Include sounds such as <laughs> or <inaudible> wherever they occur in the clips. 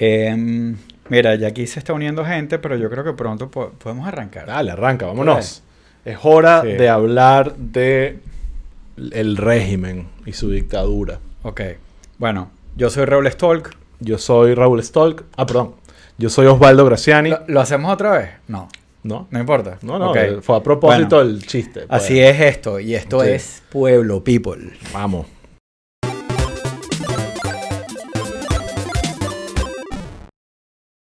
Em, mira, ya aquí se está uniendo gente, pero yo creo que pronto po- podemos arrancar. Dale, arranca, vámonos. Es hora Sí. de hablar de el régimen y su dictadura. Ok. Bueno, yo soy Raúl Stolk. Yo soy Raúl Stolk. Ah, perdón. Yo soy Osvaldo Graciani. ¿Lo, lo hacemos otra vez? No, ¿No? no importa. No, no, eh, fue a propósito Bueno, del chiste. pues. Así es esto, y esto Sí. es Pueblo People. Vamos.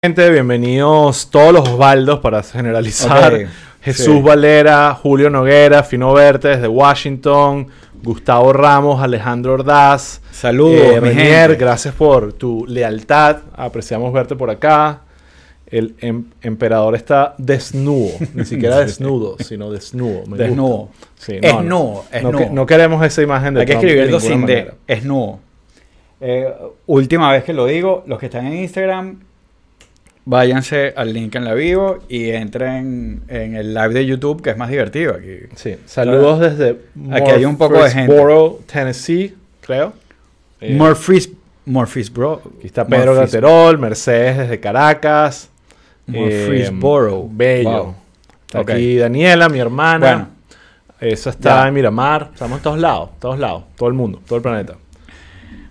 Gente, bienvenidos todos los Osvaldos para generalizar. Jesús sí. Valera, Julio Noguera, Fino Verte desde Washington, Gustavo Ramos, Alejandro Ordaz, Saludos, eh, mi Renier, gente. gracias por tu lealtad. Apreciamos verte por acá. El em- emperador está desnudo, ni siquiera <laughs> desnudo, sino desnudo. Me Desnudo. Sí, Es no, no. que- queremos esa imagen de Hay que Trump escribirlo sin D. manera. Es nudo. Eh, última vez que lo digo, los que están en Instagram, váyanse al link en la bio y entren en el live de YouTube, que es más divertido aquí. Sí, saludos desde Aquí hay un poco de gente. Tennessee, creo. Eh, Murphys, Murphysboro. Aquí está Pedro Murphys- Gaterol, Mercedes desde Caracas. Murfreesboro. Eh, bello. Wow. Está Ok. aquí Daniela, mi hermana. Bueno. Eso está Ya. en Miramar. Estamos en todos lados, todos lados. Todo el mundo, todo el planeta.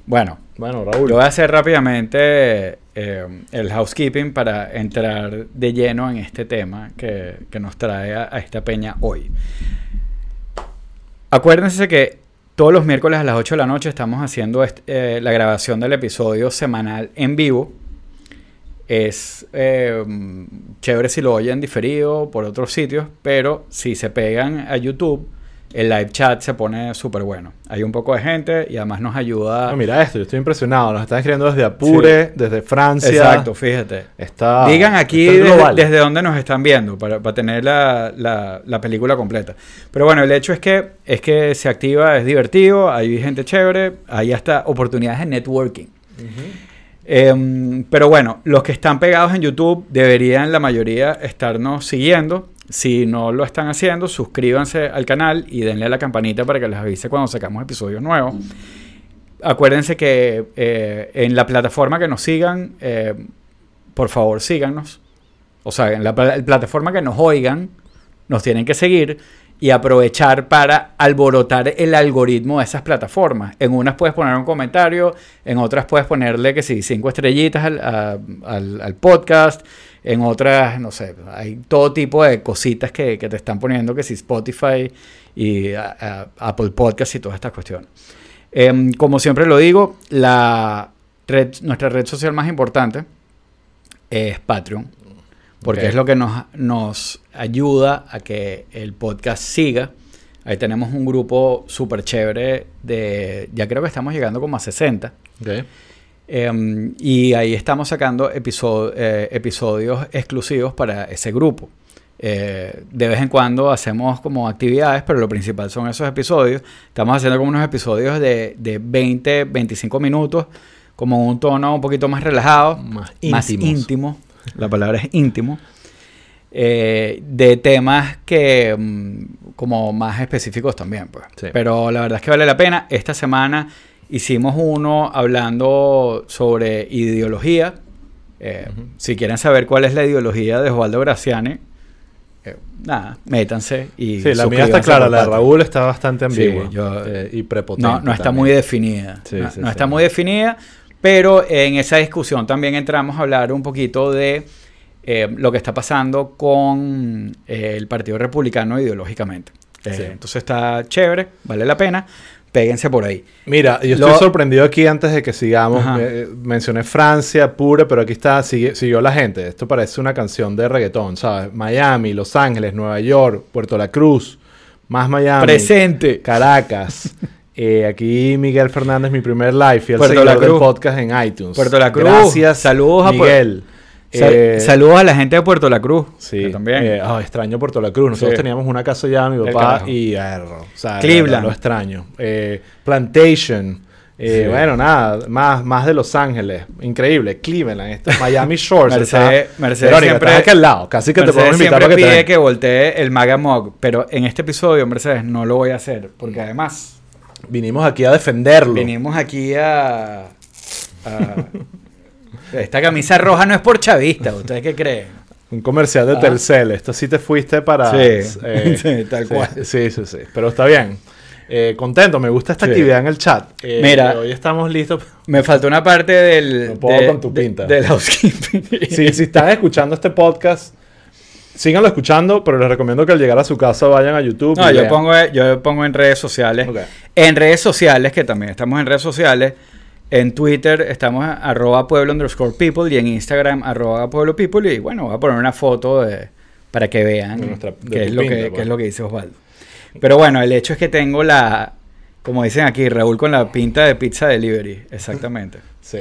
Bueno, Bueno, Raúl. yo voy a hacer rápidamente eh, el housekeeping para entrar de lleno en este tema que, que nos trae a, esta peña hoy. Acuérdense que todos los miércoles a las 8 de la noche estamos haciendo eh, la grabación del episodio semanal en vivo. Es eh, chévere si lo oyen diferido por otros sitios, pero si se pegan a YouTube, el live chat se pone súper bueno. Hay un poco de gente y además nos ayuda. Mira esto, yo estoy impresionado. Nos están escribiendo desde Apure, desde Francia. Exacto, fíjate. Está, Digan aquí está desde, dónde nos están viendo para, para tener la, la- la película completa. Pero bueno, el hecho es que, es que se activa, es divertido, hay gente chévere, hay hasta oportunidades de networking. Em, pero bueno, los que están pegados en YouTube deberían la mayoría estarnos siguiendo. Si no lo están haciendo, suscríbanse al canal y denle a la campanita para que les avise cuando sacamos episodios nuevos. Acuérdense que eh, en la plataforma que nos sigan, eh, por favor síganos. O sea, en la pla- plataforma que nos oigan, nos tienen que seguir y aprovechar para alborotar el algoritmo de esas plataformas. En unas puedes poner un comentario, en otras puedes ponerle que sí, cinco estrellitas al, a- al- al podcast, en otras, no sé, hay todo tipo de cositas que, que te están poniendo, que si Spotify y a- a- Apple Podcast y todas estas cuestiones. Em, como siempre lo digo, la red, nuestra red social más importante es Patreon, porque es lo que nos, nos ayuda a que el podcast siga. Ahí tenemos un grupo súper chévere de, ya creo que estamos llegando como a 60. Ok. Em, y ahí estamos sacando eh, episodios exclusivos para ese grupo. Eh, de vez en cuando hacemos como actividades, pero lo principal son esos episodios. Estamos haciendo como unos episodios de, de 20, 25 minutos, como un tono un poquito más relajado, Más más íntimo. La palabra es íntimo. Eh, de temas que mm, como más específicos también, pues. Sí. Pero la verdad es que vale la pena. Esta semana hicimos uno hablando sobre ideología. Eh. Si quieren saber cuál es la ideología de Osvaldo Graciani, eh, nada, métanse y Sí, la mía está clara, la de. Raúl está bastante Sí, ambigua yo- eh, y prepotente. No, no está también. muy definida. Sí, no sí, no sí. está muy definida, pero en esa discusión también entramos a hablar un poquito de lo que está pasando con el Partido Republicano ideológicamente. Entonces está chévere, vale la pena. Péguense por ahí. Mira, yo Lo- estoy sorprendido aquí antes de que sigamos. Eh, mencioné Francia, Pure, pero aquí está, sigue- siguió la gente. Esto parece una canción de reggaetón, ¿sabes? Miami, Los Ángeles, Nueva York, Puerto La Cruz, más Miami, Presente. Caracas. <laughs> Eh, aquí Miguel Fernández, mi primer live, y el Puerto seguidor La del podcast en iTunes. Puerto La Cruz. Gracias, Saludos a Miguel. Sal- Eh, saludos a la gente de Puerto La Cruz. Sí, también. eh, ah, extraño Puerto La Cruz. Nosotros Sí. teníamos una casa allá, mi papá, y erro, o sea, Cleveland. Lo extraño. Eh, Plantation. eh, Sí. Bueno, nada, más, más de Los Ángeles. Increíble. Cleveland, esto, Miami Shores. Mercedes- está- Mercedes Verónica, siempre- estás aquí al lado. Casi que te Mercedes podemos invitar siempre para que te pide que voltee el Maga Mog, pero en este episodio, Mercedes, no lo voy a hacer, porque además Vinimos aquí a defenderlo. vinimos aquí a... a- <laughs> Esta camisa roja no es por chavista, ¿ustedes qué creen? Un comercial de Ah. Telcel. Esto sí te fuiste para... Sí, eh, <laughs> sí, tal cual. Sí, sí, sí. Pero está bien. Eh, contento, me gusta esta Sí. actividad en el chat. Eh, Mira. Hoy estamos listos. Me faltó una parte del. No puedo de- con tu de- pinta. del housekeeping. Sí, si están escuchando este podcast, síganlo escuchando, pero les recomiendo que al llegar a su casa vayan a YouTube. No, y yo vean. pongo, yo pongo en redes sociales. En redes sociales, que también estamos en redes sociales. En Twitter estamos arroba pueblo underscore people y en Instagram arroba pueblo people. Y bueno, voy a poner una foto de, para que vean nuestra- qué, es lo pinta, que, pues. qué es lo que dice Osvaldo. Pero bueno, el hecho es que tengo la, como dicen aquí, Raúl con la pinta de pizza delivery. Exactamente. Sí.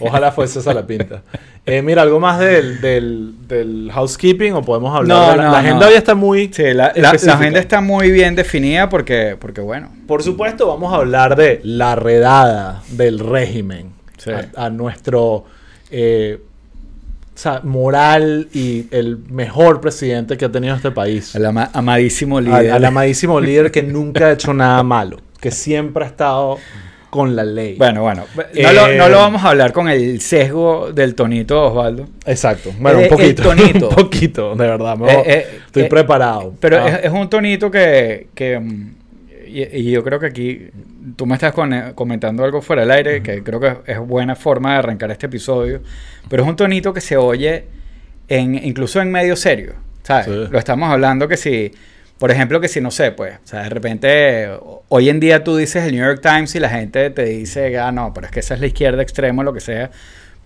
Ojalá fuese esa la pinta. Eh, mira, algo más del, del, del housekeeping o podemos hablar No, de la, no, la no. agenda hoy está muy Sí, la, la- la agenda está muy bien definida porque, porque bueno. Por supuesto, vamos a hablar de la redada del régimen Sí. a, a nuestro eh, o sea, moral y el mejor presidente que ha tenido este país. Al ama- amadísimo Al, líder. al amadísimo líder que nunca ha hecho nada malo, que siempre ha estado con la ley. Bueno, bueno. No, lo, Eh, no lo vamos a hablar con el sesgo del tonito Osvaldo. Exacto. Bueno, Eh, un poquito. <laughs> el tonito. un poquito, de verdad. me- Eh, eh, estoy eh, preparado. Pero Ah. es, es un tonito que... que, mm, y, y yo creo que aquí tú me estás con- comentando algo fuera del aire, que creo que es buena forma de arrancar este episodio. Pero es un tonito que se oye en, incluso en medio serio. ¿Sabes? Sí. Lo estamos hablando que si... Por ejemplo, que si no sé, pues, o sea, de repente, hoy en día tú dices el New York Times y la gente te dice, ah, no, pero es que esa es la izquierda extrema o lo que sea.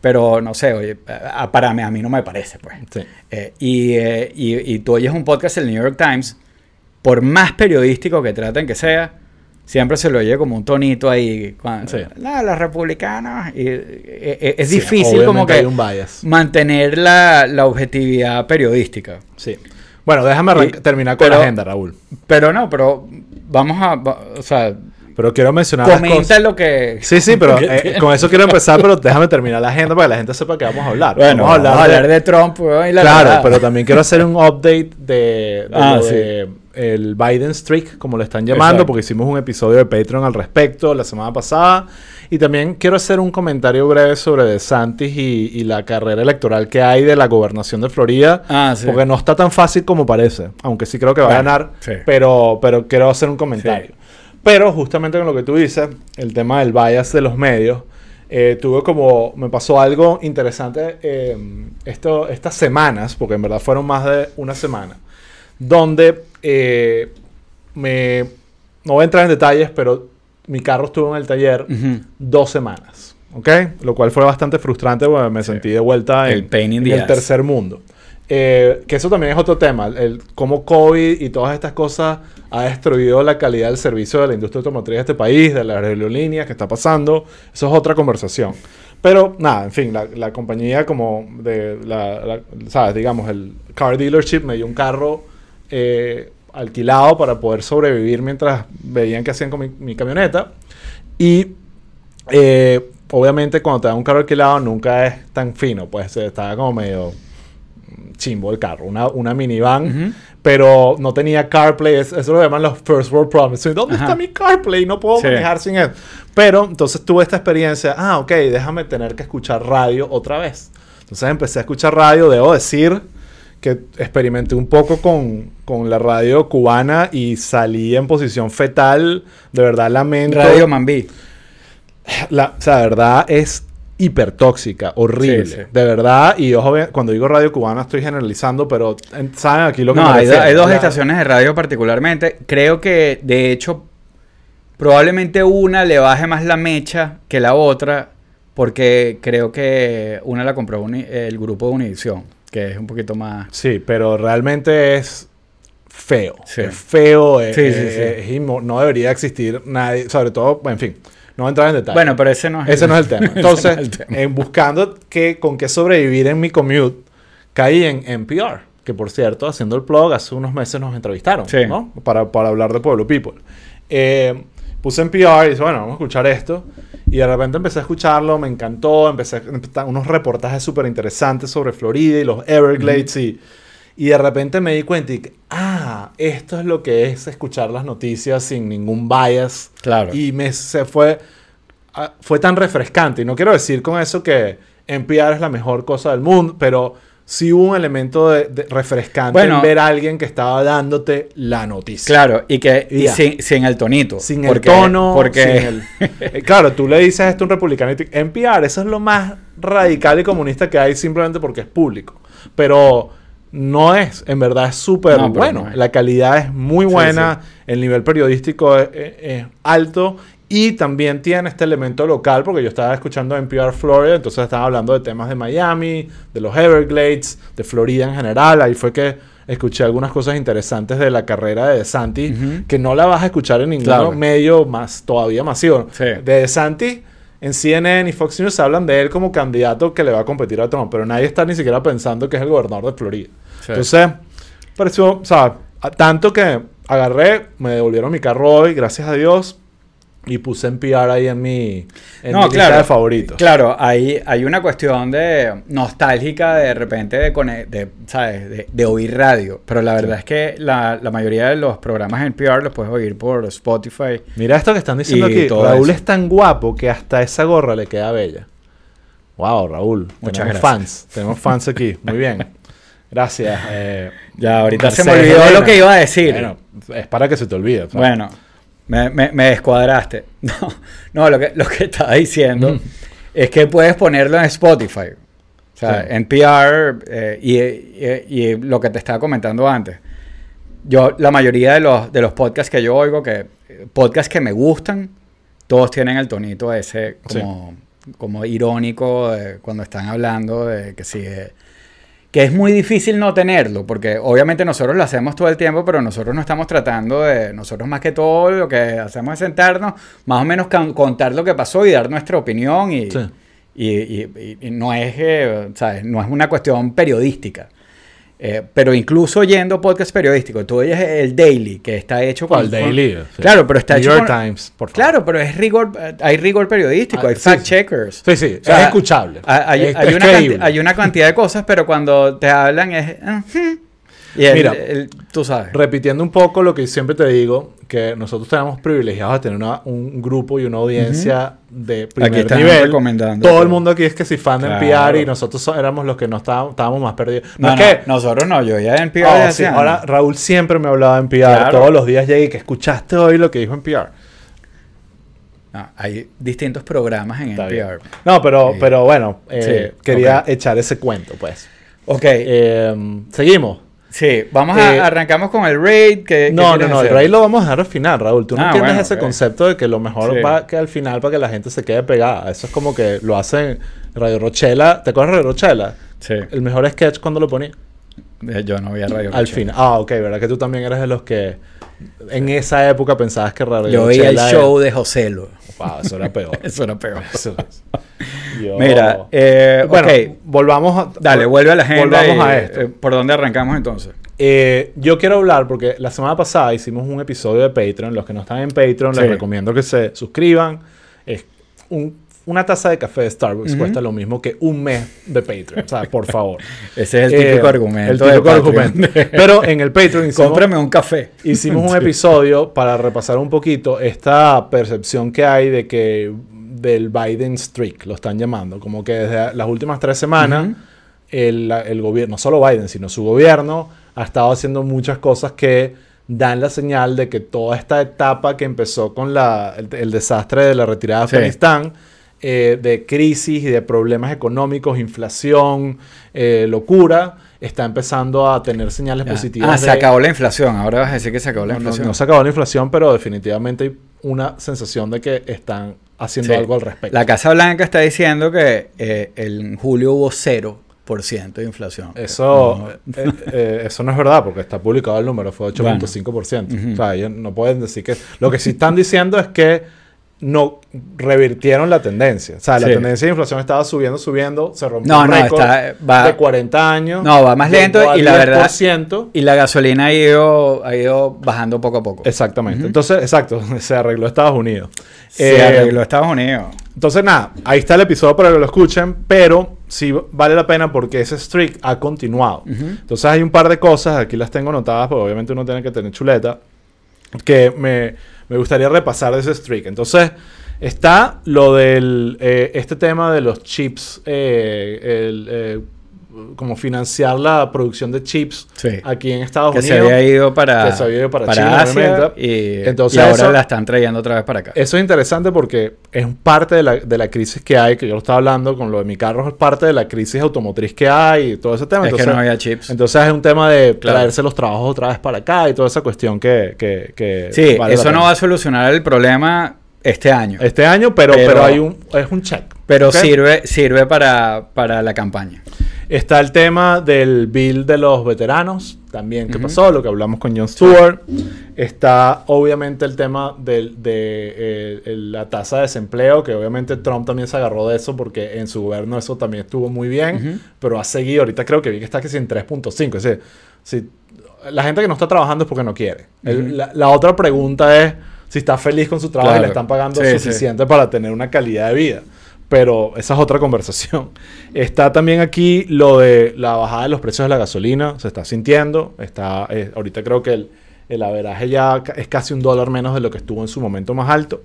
Pero no sé, oye, a- para mí, a mí no me parece, pues. Sí. Eh, y, eh, y, y tú oyes un podcast del New York Times, por más periodístico que traten que sea, siempre se lo oye como un tonito ahí. Cuando, Sí. "No, los republicanos. y, eh, eh, es Sí, difícil como que hay un bias. mantener la, la objetividad periodística. Sí. Bueno, déjame Y- terminar con pero- la agenda, Raúl. Pero no, pero vamos a. O sea, Pero quiero mencionar las comenta cosas. lo que. Sí, sí, pero <laughs> eh, con eso quiero empezar, pero déjame terminar la agenda para que la gente sepa que vamos a hablar. Bueno, vamos a hablar, de, Trump. weón, y la Claro, verdad. pero también quiero hacer un update de, de Ah, lo sí. de el Biden streak, como le están llamando, Exacto. porque hicimos un episodio de Patreon al respecto la semana pasada. Y también quiero hacer un comentario breve sobre DeSantis y, y la carrera electoral que hay de la gobernación de Florida. Ah, sí. Porque no está tan fácil como parece, aunque sí creo que va a ganar, sí. pero, pero quiero hacer un comentario. Pero justamente con lo que tú dices, el tema del bias de los medios, eh, tuve como, me pasó algo interesante eh, esto, estas semanas, porque en verdad fueron más de una semana, donde eh, me, no voy a entrar en detalles, pero mi carro estuvo en el taller Ujú. dos semanas, ¿ok? Lo cual fue bastante frustrante porque me Sí. sentí de vuelta El en, pain in en the el tercer mundo. Eh, que eso también es otro tema, el cómo COVID y todas estas cosas ha destruido la calidad del servicio de la industria automotriz de este país, de las aerolíneas, que está pasando. Eso es otra conversación. Pero nada, en fin, la, la compañía como de, la, la- ¿sabes? Digamos, el car dealership me dio un carro eh, alquilado para poder sobrevivir mientras veían qué hacían con mi, mi camioneta. Y eh, obviamente cuando te dan un carro alquilado nunca es tan fino, pues estaba como medio chimbo el carro, una, una minivan, Ujú. pero no tenía CarPlay, es- eso lo llaman los First World Problems. ¿Dónde Ajá. está mi CarPlay? No puedo Sí. manejar sin él. Pero entonces tuve esta experiencia, ah, ok, déjame tener que escuchar radio otra vez. Entonces empecé a escuchar radio, debo decir que experimenté un poco con, con la radio cubana y salí en posición fetal, de verdad lamento. Radio Mambí. La, o sea, de verdad es hipertóxica, horrible. Sí, sí. De verdad, y ojo, cuando digo radio cubana estoy generalizando, pero en- saben aquí lo que No, me hay, do- refiero. hay dos estaciones de radio particularmente. Creo que, de hecho, probablemente una le baje más la mecha que la otra, porque creo que una la compró el grupo de Univision, que es un poquito más... Sí, pero realmente es feo. Sí. Es feo, es, Sí, sí, es- sí. es inmo- no debería existir nadie, sobre todo, en fin, no voy a entrar en detalle. Bueno, pero ese no es Ese no es el <laughs> tema. Entonces, no es el tema. en buscando qué, con qué sobrevivir en mi commute, caí en NPR, que por cierto, haciendo el blog, hace unos meses nos entrevistaron. ¿no? Para, para hablar de Pueblo People. Eh, puse NPR y dije, bueno, vamos a escuchar esto. Y de repente empecé a escucharlo, me encantó, empecé a unos reportajes súper interesantes sobre Florida y los Everglades y... Y de repente me di cuenta y ah, esto es lo que es escuchar las noticias sin ningún bias. Claro. Y me se fue, ah, fue tan refrescante. Y no quiero decir con eso que NPR es la mejor cosa del mundo, pero sí hubo un elemento de, de refrescante Bueno. en ver a alguien que estaba dándote la noticia. Claro, y que Y sin, sin el tonito. Sin Porque- el tono, Porque sin el- <laughs> Eh, claro, tú le dices esto a un republicano y te- NPR, eso es lo más radical y comunista que hay simplemente porque es público. Pero no es, en verdad es súper No, bueno. no es. La calidad es muy Sí, buena, el nivel periodístico es, es- es alto y también tiene este elemento local porque yo estaba escuchando NPR Florida, entonces estaban hablando de temas de Miami, de los Everglades, de Florida en general. Ahí fue que escuché algunas cosas interesantes de la carrera de Ujú. que no la vas a escuchar en ningún Claro. medio más todavía masivo. Sí. De DeSantis en CNN y Fox News hablan de él como candidato que le va a competir a Trump, pero nadie está ni siquiera pensando que es el gobernador de Florida. Sí. Entonces, pareció, o sea, tanto que agarré, me devolvieron mi carro hoy, gracias a Dios, y puse NPR ahí en mi, en mi lista de favoritos. Claro, hay, hay una cuestión de nostálgica de repente de, de, ¿sabes? de, de oír radio. Pero la verdad es que la, la mayoría de los programas en PR los puedes oír por Spotify. Mira esto que están diciendo aquí. Raúl eso. es tan guapo que hasta esa gorra le queda bella. Wow, Raúl. Muchas tenemos gracias. fans. Tenemos fans aquí. Muy bien. Gracias. eh, Ya, ahorita se me olvidó Elena. lo que iba a decir. Bueno, es para que se te olvide. Bueno, me, me- me descuadraste. <laughs> No, no lo, que, lo que estaba diciendo Mm. es que puedes ponerlo en Spotify. O sea, Sí. NPR eh, y, y- y lo que te estaba comentando antes. Yo, la mayoría de los, de los podcasts que yo oigo, que podcasts que me gustan, todos tienen el tonito ese como, como irónico de cuando están hablando de que sí, de- que es muy difícil no tenerlo, porque obviamente nosotros lo hacemos todo el tiempo, pero nosotros no estamos tratando de, nosotros más que todo lo que hacemos es sentarnos, más o menos contar lo que pasó y dar nuestra opinión y, Sí. y, y- y- y no, es, eh, ¿sabes? no es una cuestión periodística. Eh, pero incluso oyendo podcast periodísticos, tú oyes el Daily, que está hecho con... ¿Cuál Daily? con- Sí. Claro, pero está New hecho York con- Times, por favor. Claro, pero es rigor, hay rigor periodístico, Ah, hay sí, fact checkers. Sí, sí. O sea, es escuchable. Hay, Es- hay es una creíble. canti- hay una cantidad de cosas, pero cuando te hablan es... Y el- Mira, el- tú sabes. Repitiendo un poco lo que siempre te digo, que nosotros tenemos privilegiados de tener una- un grupo y una audiencia de primer están nivel. recomendando Todo el mundo aquí es que si fan de Claro. NPR y nosotros so- éramos los que no estábamos, estábamos más perdidos. No, No, que... nosotros no, yo ya en PR desde sí, hace ahora. Raúl siempre me hablaba de NPR. Claro. Todos los días llegué y que escuchaste hoy lo que dijo NPR. No, hay distintos programas en Está NPR. bien. No, pero, Sí. pero bueno, eh, Sí, quería echar ese cuento, pues. Ok, Eh, Seguimos. Sí, vamos eh, a arrancamos con el raid. que No, no, no, el rey lo vamos a dejar al final, Raúl. Tú no Ah, entiendes bueno, ese concepto de que lo mejor Sí. va que al final para que la gente se quede pegada. Eso es como que lo hacen Radio Rochela. ¿Te acuerdas de Radio Rochela? Sí, El mejor sketch cuando lo ponía. eh, yo no vi a Radio Al Rochela. final. Ah, ok, ¿verdad? Que tú también eres de los que en esa época pensabas que Radio Yo veía el Rochela show de Joselo. Wow, eso era peor. <laughs> Eso era peor. Eso es- Yo- Mira, eh, bueno, ok. volvamos a... Dale, vuelve a la agenda. Volvamos y, a esto. eh, ¿Por dónde arrancamos entonces? Eh, yo quiero hablar porque la semana pasada hicimos un episodio de Patreon. Los que no están en Patreon, Sí. les recomiendo que se suscriban. Es un- una taza de café de Starbucks cuesta lo mismo que un mes de Patreon. O sea, por <laughs> favor. Ese es el Eh, típico argumento. El típico argumento. Pero en el Patreon hicimos, Cómprame un café. hicimos un <laughs> episodio para repasar un poquito esta percepción que hay de que del Biden streak, lo están llamando. Como que desde las últimas tres semanas el, el gobierno, no solo Biden, sino su gobierno, ha estado haciendo muchas cosas que dan la señal de que toda esta etapa que empezó con la, el, el desastre de la retirada de Sí. Afganistán, eh, de crisis y de problemas económicos, inflación, eh, locura, está empezando a tener señales Ya. positivas. Ah, se acabó la inflación. Ahora vas a decir que se acabó la no, inflación. no se acabó la inflación, pero definitivamente hay una sensación de que están haciendo Sí. algo al respecto. La Casa Blanca está diciendo que eh, en julio hubo 0% de inflación. Eso, No, eh, eh, eso no es verdad porque está publicado el número, fue 8.5%. Ujú. O sea, ellos no pueden decir que... Lo que sí están diciendo es que no revirtieron la tendencia. O sea, la Sí. tendencia de inflación estaba subiendo, subiendo, se rompió No, un no, récord está- va- de 40 años. No, va más lento y la verdad- 10%. Y la gasolina ha ido, ha ido bajando poco a poco. Exactamente. Ujú. Entonces, exacto, <laughs> se arregló Estados Unidos. Se Eh, arregló Estados Unidos. Entonces, nada, ahí está el episodio para que lo escuchen, pero sí vale la pena porque ese streak ha continuado. Ujú. Entonces, hay un par de cosas, aquí las tengo anotadas, porque obviamente uno tiene que tener chuleta, que me, me gustaría repasar de ese streak. Entonces, Está lo del eh, este tema de los chips, eh, eh, como financiar la producción de chips Sí. aquí en Estados que Unidos. se había ido para, que se había ido para para China, Asia y, Entonces y ahora eso- la están trayendo otra vez para acá. Eso es interesante porque es parte de la, de la crisis que hay, que yo lo estaba hablando con lo de mi carro, es parte de la crisis automotriz que hay y todo ese tema. Es que Entonces, no había chips. entonces es un tema de Claro. traerse los trabajos otra vez para acá y toda esa cuestión que... que, que sí, vale eso no va a solucionar el problema este año. Este año, pero, pero, Pero- hay un, es un check. pero ¿ok? sirve, sirve para, para la campaña. Está el tema del bill de los veteranos, también que pasó, lo que hablamos con Jon Stewart. Está obviamente el tema del- de, eh, la tasa de desempleo, que obviamente Trump también se agarró de eso porque en su gobierno eso también estuvo muy bien, pero ha seguido, ahorita creo que vi que está que sí en 3.5. Es decir, si, la gente que no está trabajando es porque no quiere. El- la, la otra pregunta es si está feliz con su trabajo y le están pagando Sí, sí. suficiente para tener una calidad de vida. Pero esa es otra conversación. <laughs> Está también aquí lo de la bajada de los precios de la gasolina. Se está sintiendo. Está, eh, ahorita creo que el, el averaje ya es casi un dólar menos de lo que estuvo en su momento más alto.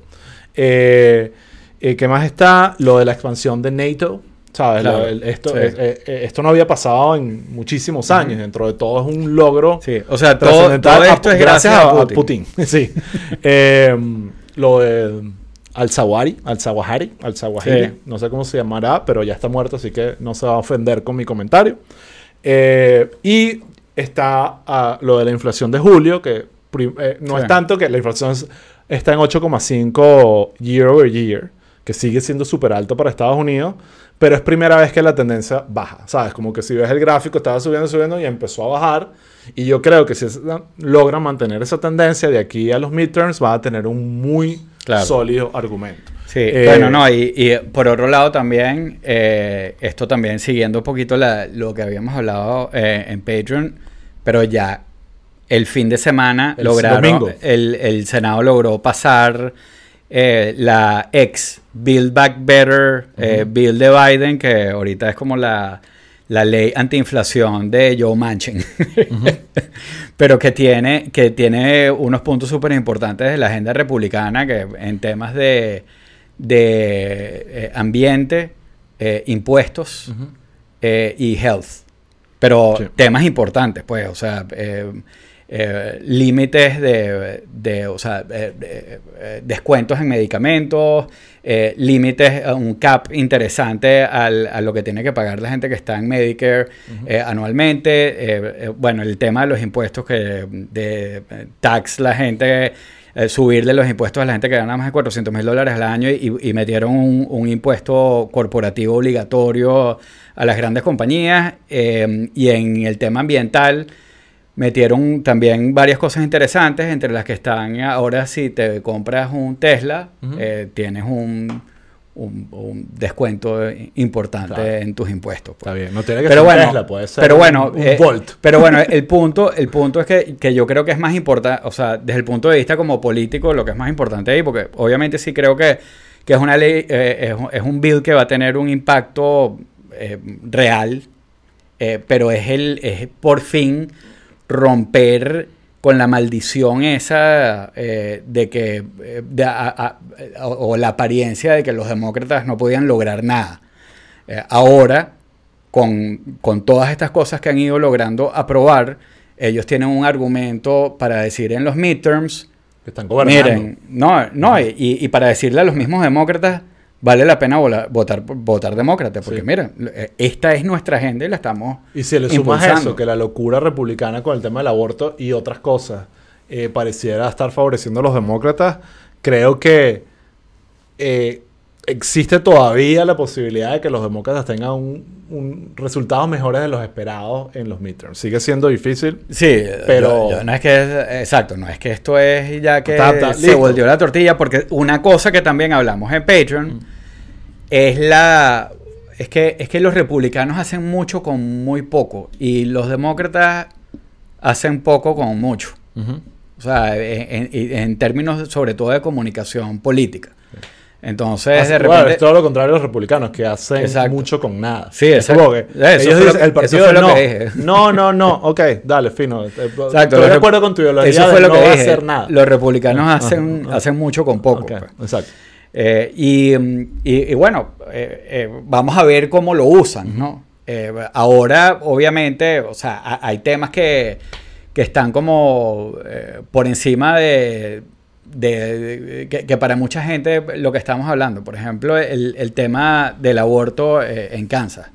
Eh, eh, ¿Qué más está? Lo de la expansión de NATO. ¿Sabes? Claro, el- esto, sí. eh, eh, esto no había pasado en muchísimos años. Dentro de todo es un logro Sí, o sea, todo, todo a- esto es gracias a Putin. <laughs> sí. <laughs> Eh, lo de Al-Zawahiri, Al-Zawahiri, Al-Zawahiri, Sí. no sé cómo se llamará, pero ya está muerto, así que no se va a ofender con mi comentario. Eh, y está ah, lo de la inflación de julio, que eh, no Sí. es tanto que la inflación es- está en 8,5 year over year, que sigue siendo súper alto para Estados Unidos, pero es primera vez que la tendencia baja, ¿sabes? Como que si ves el gráfico, estaba subiendo, subiendo y empezó a bajar. Y yo creo que si logran mantener esa tendencia de aquí a los midterms, va a tener un muy Claro. sólido argumento. Sí, Eh, bueno, no, y, y por otro lado también, eh, esto también siguiendo un poquito la- lo que habíamos hablado eh, en Patreon, pero ya el fin de semana El lograron, el, el Senado logró pasar eh, la ex Build Back Better eh, Bill de Biden, que ahorita es como la, la ley antiinflación de Joe Manchin, <laughs> pero que tiene, que tiene unos puntos súper importantes de la agenda republicana, que en temas de, de eh, ambiente, eh, impuestos eh, y health. Pero Sí. temas importantes, pues, o sea, eh, eh, límites de, de, o sea, eh, eh, eh, descuentos en medicamentos, eh, límites, a un cap interesante al- a lo que tiene que pagar la gente que está en Medicare eh, anualmente. eh, eh, bueno, el tema de los impuestos que de eh, tax la gente, eh, subirle los impuestos a la gente que gana más de 400 mil dólares al año y, y metieron un, un impuesto corporativo obligatorio a las grandes compañías. eh, y en el tema ambiental metieron también varias cosas interesantes, entre las que están ahora si te compras un Tesla, eh, tienes un, un- un descuento importante Claro. en tus impuestos. pues. Está bien, no tiene que Pero ser un bueno, Tesla, puede ser pero un- bueno, un, eh, Volt. pero bueno, <laughs> el punto, el punto es que, que yo creo que es más importante, o sea, desde el punto de vista como político, lo que es más importante ahí, porque obviamente sí creo que, que es una ley, eh, es, un- es un bill que va a tener un impacto real, pero es el, es por fin romper con la maldición esa eh, de que eh, de a- a- o, o la apariencia de que los demócratas no podían lograr nada. Eh, ahora, con, con todas estas cosas que han ido logrando aprobar, ellos tienen un argumento para decir en los midterms, que están gobernando. miren, no, no, y, y para decirle a los mismos demócratas, vale la pena vola- votar, votar demócrata, porque Sí. mira, eh, esta es nuestra agenda y la estamos Y si le sumas eso, que la locura republicana con el tema del aborto y otras cosas eh, pareciera estar favoreciendo a los demócratas, creo que eh, existe todavía la posibilidad de que los demócratas tengan un, un resultados mejores de los esperados en los midterms. Sigue siendo difícil. Sí, Pero- yo- yo- no es que es- exacto, no es que esto es ya que se volteó la tortilla, porque una cosa que también hablamos en Patreon es la es que es que los republicanos hacen mucho con muy poco y los demócratas hacen poco con mucho. O sea, en, en- en términos sobre todo de comunicación política. Entonces, Así- de bueno, repente es todo lo contrario a los republicanos, que hacen Exacto. mucho con nada. Sí, Es exacto. como que Eso ellos lo dicen, que- el partido eso fue lo no. que dije. <laughs> No, no, no. Ok, dale, fino. <laughs> Exacto, Estoy de acuerdo con tu ideología Eso de fue lo no que dije. hacer nada. Los republicanos Ah, hacen, ah. hacen mucho con poco. Ok, pues. exacto. Eh, y, mm, y- y bueno, eh, eh, vamos a ver cómo lo usan, ¿no? Ahora, obviamente, o sea, ha- hay temas que, que están como por encima de, de- de- que, que para mucha gente lo que estamos hablando, por ejemplo, el, el tema del aborto en Kansas.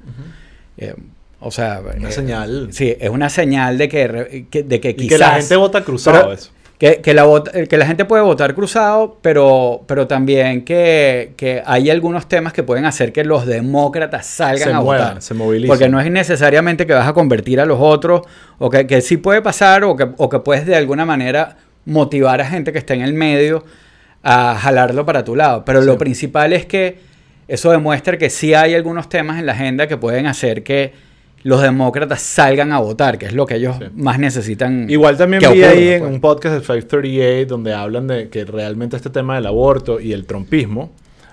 O sea, Una señal. Sí, es una señal de que, de que Y quizás... que la gente vota cruzado Pero- eso. Que, que la, que la gente puede votar cruzado, pero, pero también que, que hay algunos temas que pueden hacer que los demócratas salgan Se a muevan, votar. se movilicen. Porque no es necesariamente que vas a convertir a los otros, o que, que sí puede pasar, o que, o que puedes de alguna manera motivar a gente que está en el medio a jalarlo para tu lado. Pero lo principal es que eso demuestra que sí hay algunos temas en la agenda que pueden hacer que los demócratas salgan a votar, que es lo que ellos Sí. más necesitan. Igual también vi ahí en pues. un podcast de 538 donde hablan de que realmente este tema del aborto y el trompismo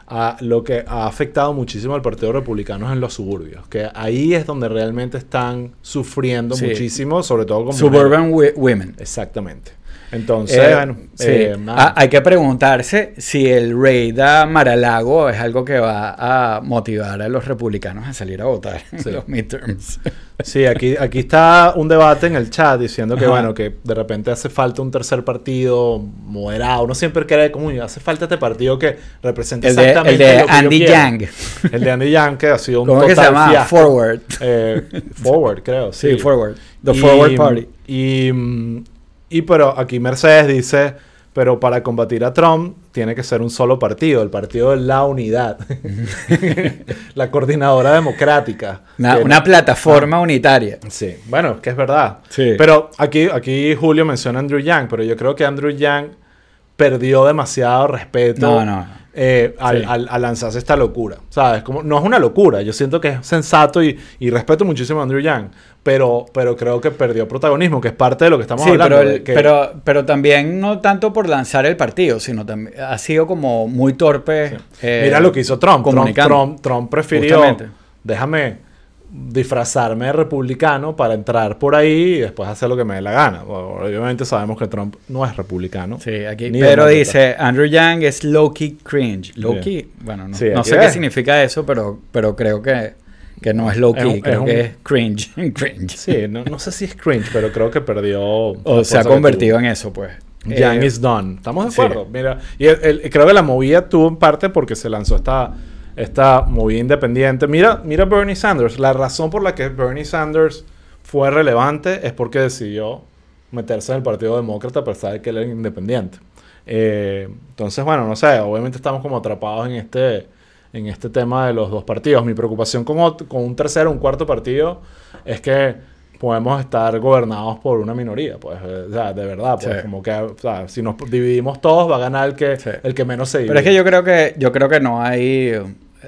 a lo que ha afectado muchísimo al Partido Republicano en los suburbios. Que ahí es donde realmente están sufriendo Sí. muchísimo, sobre todo con. Suburban Women. Exactamente. Entonces, Eh, bueno, sí. eh. Ah, hay que preguntarse si el raid a Maralago es algo que va a motivar a los republicanos a salir a votar Sí. en los midterms. <laughs> Sí, aquí, aquí está un debate en el chat diciendo que, Ajá. bueno, que de repente hace falta un tercer partido moderado. Uno siempre cree como, "Uy, hace falta este partido que represente El de, el exactamente de lo que yo Andy quiero". Yang. El de Andy Yang, que ha sido un ¿Cómo que se total llama? fiasco. Forward. Eh, forward, creo. Sí, Sí, Forward. The Y- Forward Party. Y, mm, y pero aquí Mercedes dice, pero para combatir a Trump tiene que ser un solo partido, el partido de la unidad. <laughs> la coordinadora democrática. Una, plataforma unitaria. Sí, bueno, que es verdad. Sí. Pero aquí, aquí Julio menciona a Andrew Yang, pero yo creo que Andrew Yang perdió demasiado respeto No, no. eh, al, Sí. al- al lanzarse esta locura. ¿Sabes? Como, no es una locura. Yo siento que es sensato y, y respeto muchísimo a Andrew Yang, pero, pero creo que perdió protagonismo, que es parte de lo que estamos Sí, hablando. pero, de el- que- pero, pero también no tanto por lanzar el partido, sino también ha sido como muy torpe. eh, Mira lo que hizo Trump. Trump. Trump, Trump prefirió, Justamente. déjame disfrazarme de republicano para entrar por ahí y después hacer lo que me dé la gana. Obviamente sabemos que Trump no es republicano. Sí, aquí. Pero dice, Andrew Yang es low-key cringe. Low-key, bueno, no, Sí, no aquí sé qué significa eso, pero, pero creo que, que no es low-key, creo es un- que es cringe. <laughs> cringe. Sí, no, no sé si es cringe, pero creo que perdió. O se ha convertido en eso, pues. Yang Eh, is done. ¿Estamos de sí. acuerdo? Mira, y el- el- creo que la movida tuvo en parte porque se lanzó esta, esta movida independiente. Mira, mira Bernie Sanders. La razón por la que Bernie Sanders fue relevante es porque decidió meterse en el Partido Demócrata a pesar de que él era independiente. Eh, entonces, bueno, no sé, obviamente estamos como atrapados en este, en este tema de los dos partidos. Mi preocupación con, con un tercero, un cuarto partido es que podemos estar gobernados por una minoría, pues, eh, o sea, de verdad, pues, Sí. como que, o sea, si nos dividimos todos va a ganar el que, Sí. el que menos se divide. Pero es que yo creo que, yo creo que no hay,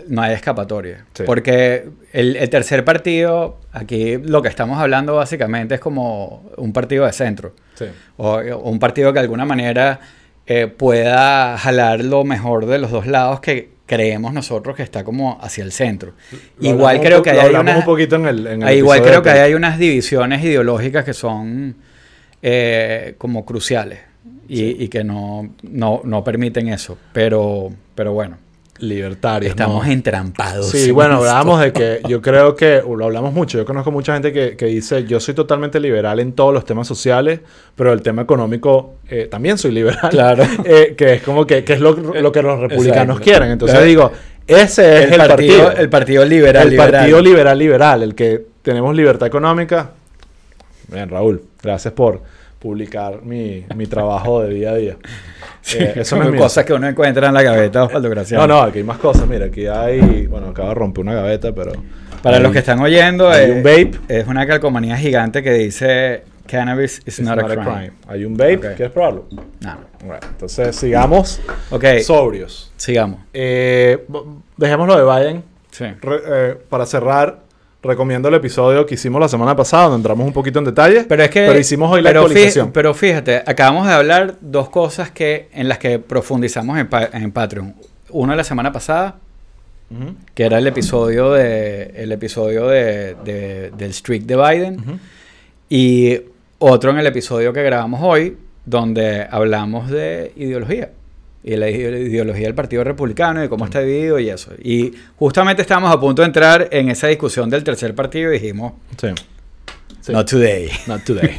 no hay escapatoria. Sí. Porque el, el tercer partido, aquí lo que estamos hablando básicamente es como un partido de centro. Sí. O, o un partido que de alguna manera eh, pueda jalar lo mejor de los dos lados que creemos nosotros que está como hacia el centro. Lo igual creo que hay unas, un poquito en el, en el ah, igual creo que hay unas divisiones ideológicas que son eh, como cruciales y, Sí. y que no, no, no permiten eso. Pero, pero bueno, libertarios. estamos ¿no? entrampados. Sí, en bueno, hablábamos de que yo creo que lo hablamos mucho. Yo conozco mucha gente que, que dice yo soy totalmente liberal en todos los temas sociales, pero el tema económico eh, también soy liberal. Claro. <laughs> Eh, que es como que, que es lo, lo que los republicanos Exacto. quieren. Entonces Claro. digo, ese es el, el, partido, partido. el partido liberal. el liberal. partido liberal liberal, el que tenemos libertad económica. Bien, Raúl, gracias por publicar mi, mi trabajo de día a día. Sí, Eh, eso es mío. cosas que uno encuentra en la gaveta Osvaldo Graciano. No, no, aquí hay más cosas. Mira, aquí hay. Bueno, acabo de romper una gaveta, pero. Para hay- los que están oyendo, hay eh, un vape. es una calcomanía gigante que dice Cannabis is not, a crime. Hay un vape. ¿Quieres probarlo? No. Bueno, entonces sigamos Ok, sobrios. sigamos. Eh, dejémoslo de Biden. Sí. Re- eh, para cerrar, recomiendo el episodio que hicimos la semana pasada, donde entramos un poquito en detalle. Pero es que. Pero hicimos hoy la pero actualización. pero fíjate, acabamos de hablar dos cosas que en las que profundizamos en, en Patreon. Uno la semana pasada, que era el episodio de el episodio de, de- del streak de Biden. Y otro en el episodio que grabamos hoy, donde hablamos de ideología. Y la ide- ideología del Partido Republicano y cómo está dividido y eso. Y justamente estábamos a punto de entrar en esa discusión del tercer partido y dijimos, Sí. Sí. not today. Not today.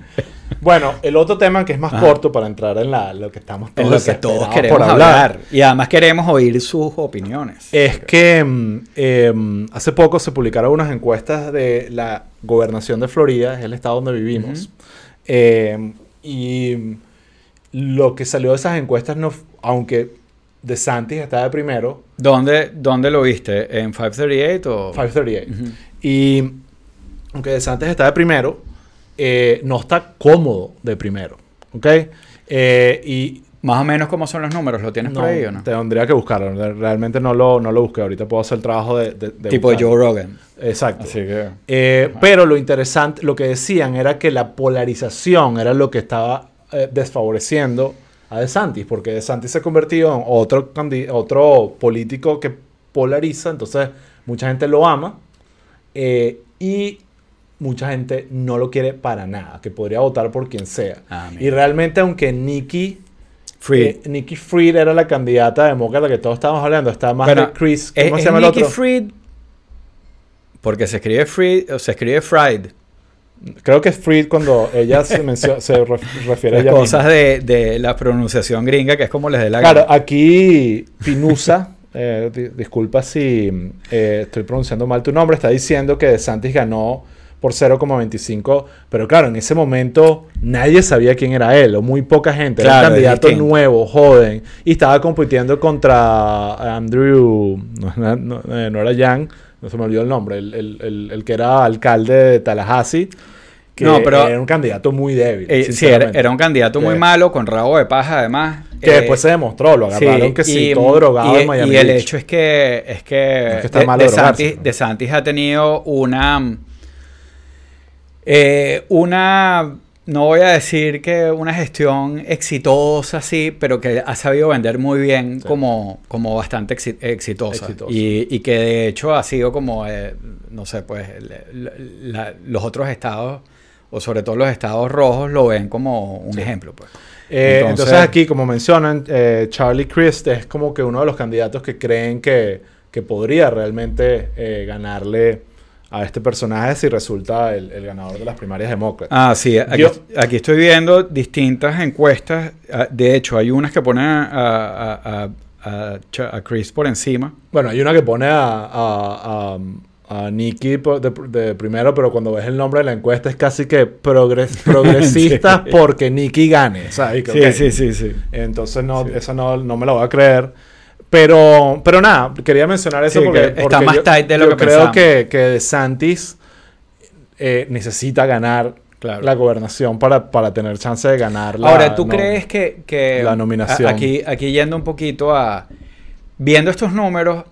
<laughs> bueno, el otro tema que es más Ajá. corto para entrar en la, lo que estamos todos En lo que todos queremos por hablar. Y además queremos oír sus opiniones. Es que em, hace poco se publicaron unas encuestas de la gobernación de Florida, es el estado donde vivimos. Ujú. Em, y lo que salió de esas encuestas, no, aunque DeSantis está de primero, ¿Dónde, ¿Dónde lo viste? ¿En 538 o...? 538. Ujú. Y aunque DeSantis está de primero, eh, no está cómodo de primero. ¿Ok? Eh, y Más o menos cómo son los números, ¿lo tienes por ahí o no? Tendría que buscarlo. Realmente no lo, no lo busqué. Ahorita puedo hacer el trabajo de. de- de tipo buscarlo. Joe Rogan. Exacto. Así que... Eh, pero lo interesante, lo que decían era que la polarización era lo que estaba eh, desfavoreciendo a DeSantis, porque DeSantis se convirtió en otro, otro político que polariza, entonces mucha gente lo ama eh, y mucha gente no lo quiere para nada, que podría votar por quien sea. Ah, y realmente, aunque Nikki Free. eh, Nikki Fried era la candidata demócrata que todos estábamos hablando, está más Bueno, de Chris, ¿es- ¿cómo es se llama el Nikki otro? Fried? Porque se escribe Fried o se escribe Fried. Creo que es Fried cuando ella se, mencio- se ref- refiere a ella cosas misma. de, de la pronunciación gringa, que es como les dé la Claro, gana. aquí Pinusa, <laughs> eh, di- disculpa si eh, estoy pronunciando mal tu nombre, está diciendo que DeSantis ganó por 0,25, pero claro, en ese momento nadie sabía quién era él, o muy poca gente, era Claro, un es candidato nuevo, joven, y estaba compitiendo contra Andrew, no, no- no- eh, no era Yang, no se me olvidó el nombre, el, el- el- el que era alcalde de Tallahassee, que No, pero- era un candidato muy débil. Eh, sí, era, era un candidato muy malo, con rabo de paja además. Que Eh, después se demostró, lo agarraron que sí, todo drogado y, en Miami y el Beach. hecho es que es que, es que está De- malo De drogarse, Santis, ¿no? De Santis ha tenido una eh, una no voy a decir que una gestión exitosa sí, pero que ha sabido vender muy bien Sí. como, como bastante exi- exitosa. Exitosa. Y, y que de hecho ha sido como eh, no sé, pues la- la- los otros estados o sobre todo los estados rojos lo ven como un Sí. ejemplo, pues. Eh, entonces, Entonces- aquí, como mencionan, eh, Charlie Crist es como que uno de los candidatos que creen que, que podría realmente ganarle a este personaje si resulta el, el ganador de las primarias demócratas. Ah, sí, aquí, Yo- aquí estoy viendo distintas encuestas. ah, De hecho, hay unas que ponen a, a, a- a- Ch- a Chris por encima. Bueno, hay una que pone a, a, a, a Nikki por- de, de primero, pero cuando ves el nombre de la encuesta es casi que progres, progresista <laughs> Sí. porque Nikki gane. ¿sabes? Que, ok. sí, sí. Entonces, no, Sí. eso no, no me lo voy a creer. Pero, pero nada, quería mencionar eso Sí, porque, que está más yo, tight de lo yo que creo pensábamos. que, que DeSantis eh, necesita ganar Claro. la gobernación para, para tener chance de ganar la Ahora, ¿tú no- crees que, que- la nominación. a- Aquí, aquí yendo un poquito a... Viendo estos números,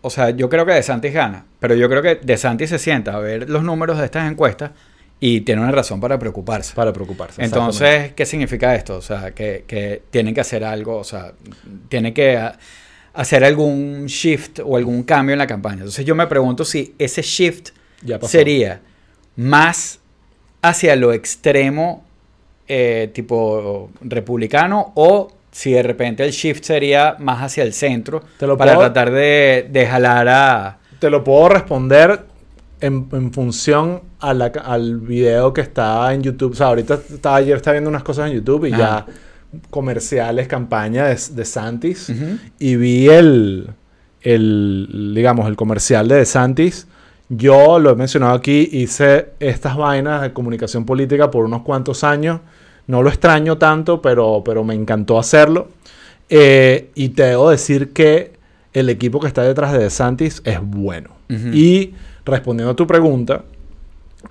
o sea, yo creo que DeSantis gana, pero yo creo que DeSantis se sienta a ver los números de estas encuestas y tiene una razón para preocuparse. Para preocuparse. Entonces, ¿qué significa esto? O sea, que, que tienen que hacer algo, o sea, tienen que ah, hacer algún shift o algún cambio en la campaña. Entonces yo me pregunto si ese shift Ya sería más hacia lo extremo, eh, tipo republicano, o si de repente el shift sería más hacia el centro Te lo para puedo- tratar de, de jalar a... Te lo puedo responder en, en función a la al video que está en YouTube. O sea, ahorita ayer estaba viendo unas cosas en YouTube y Ajá. ya comerciales, campaña de, de Santis. Y vi el, el, digamos, el comercial de DeSantis. Yo lo he mencionado aquí, hice estas vainas de comunicación política por unos cuantos años. No lo extraño tanto, pero, pero me encantó hacerlo. Eh, y te debo decir que el equipo que está detrás de DeSantis es bueno. Y respondiendo a tu pregunta,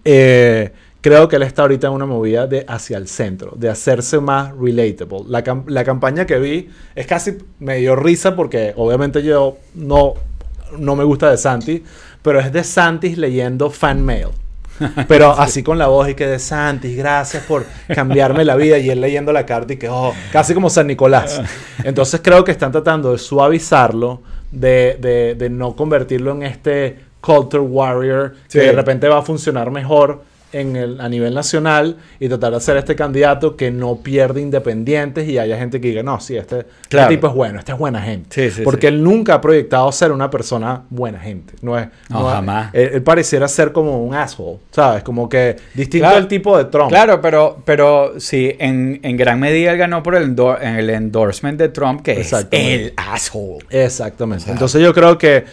eh, creo que él está ahorita en una movida de hacia el centro, de hacerse más relatable. La, cam- la campaña que vi es casi me dio risa porque obviamente yo no, no me gusta de Santis, pero es de Santis leyendo fan mail. <laughs> Pero así con la voz y que de Santis, gracias por cambiarme la vida. Y él leyendo la carta y que, oh, casi como San Nicolás. <laughs> Entonces creo que están tratando de suavizarlo, de, de- de no convertirlo en este culture warrior Sí. que de repente va a funcionar mejor en el, a nivel nacional y tratar de hacer este candidato que no pierde independientes y haya gente que diga, no, sí, este, este Claro. tipo es bueno, este es buena gente. Sí, sí, Porque sí. él nunca ha proyectado ser una persona buena gente. No es. No, es- jamás. Él, él pareciera ser como un asshole, ¿sabes? Como que distinto Claro. al tipo de Trump. Claro, pero, pero sí, en, en gran medida él ganó por el, endor- en el endorsement de Trump, que es el asshole. Exactamente. O sea- Entonces yo creo que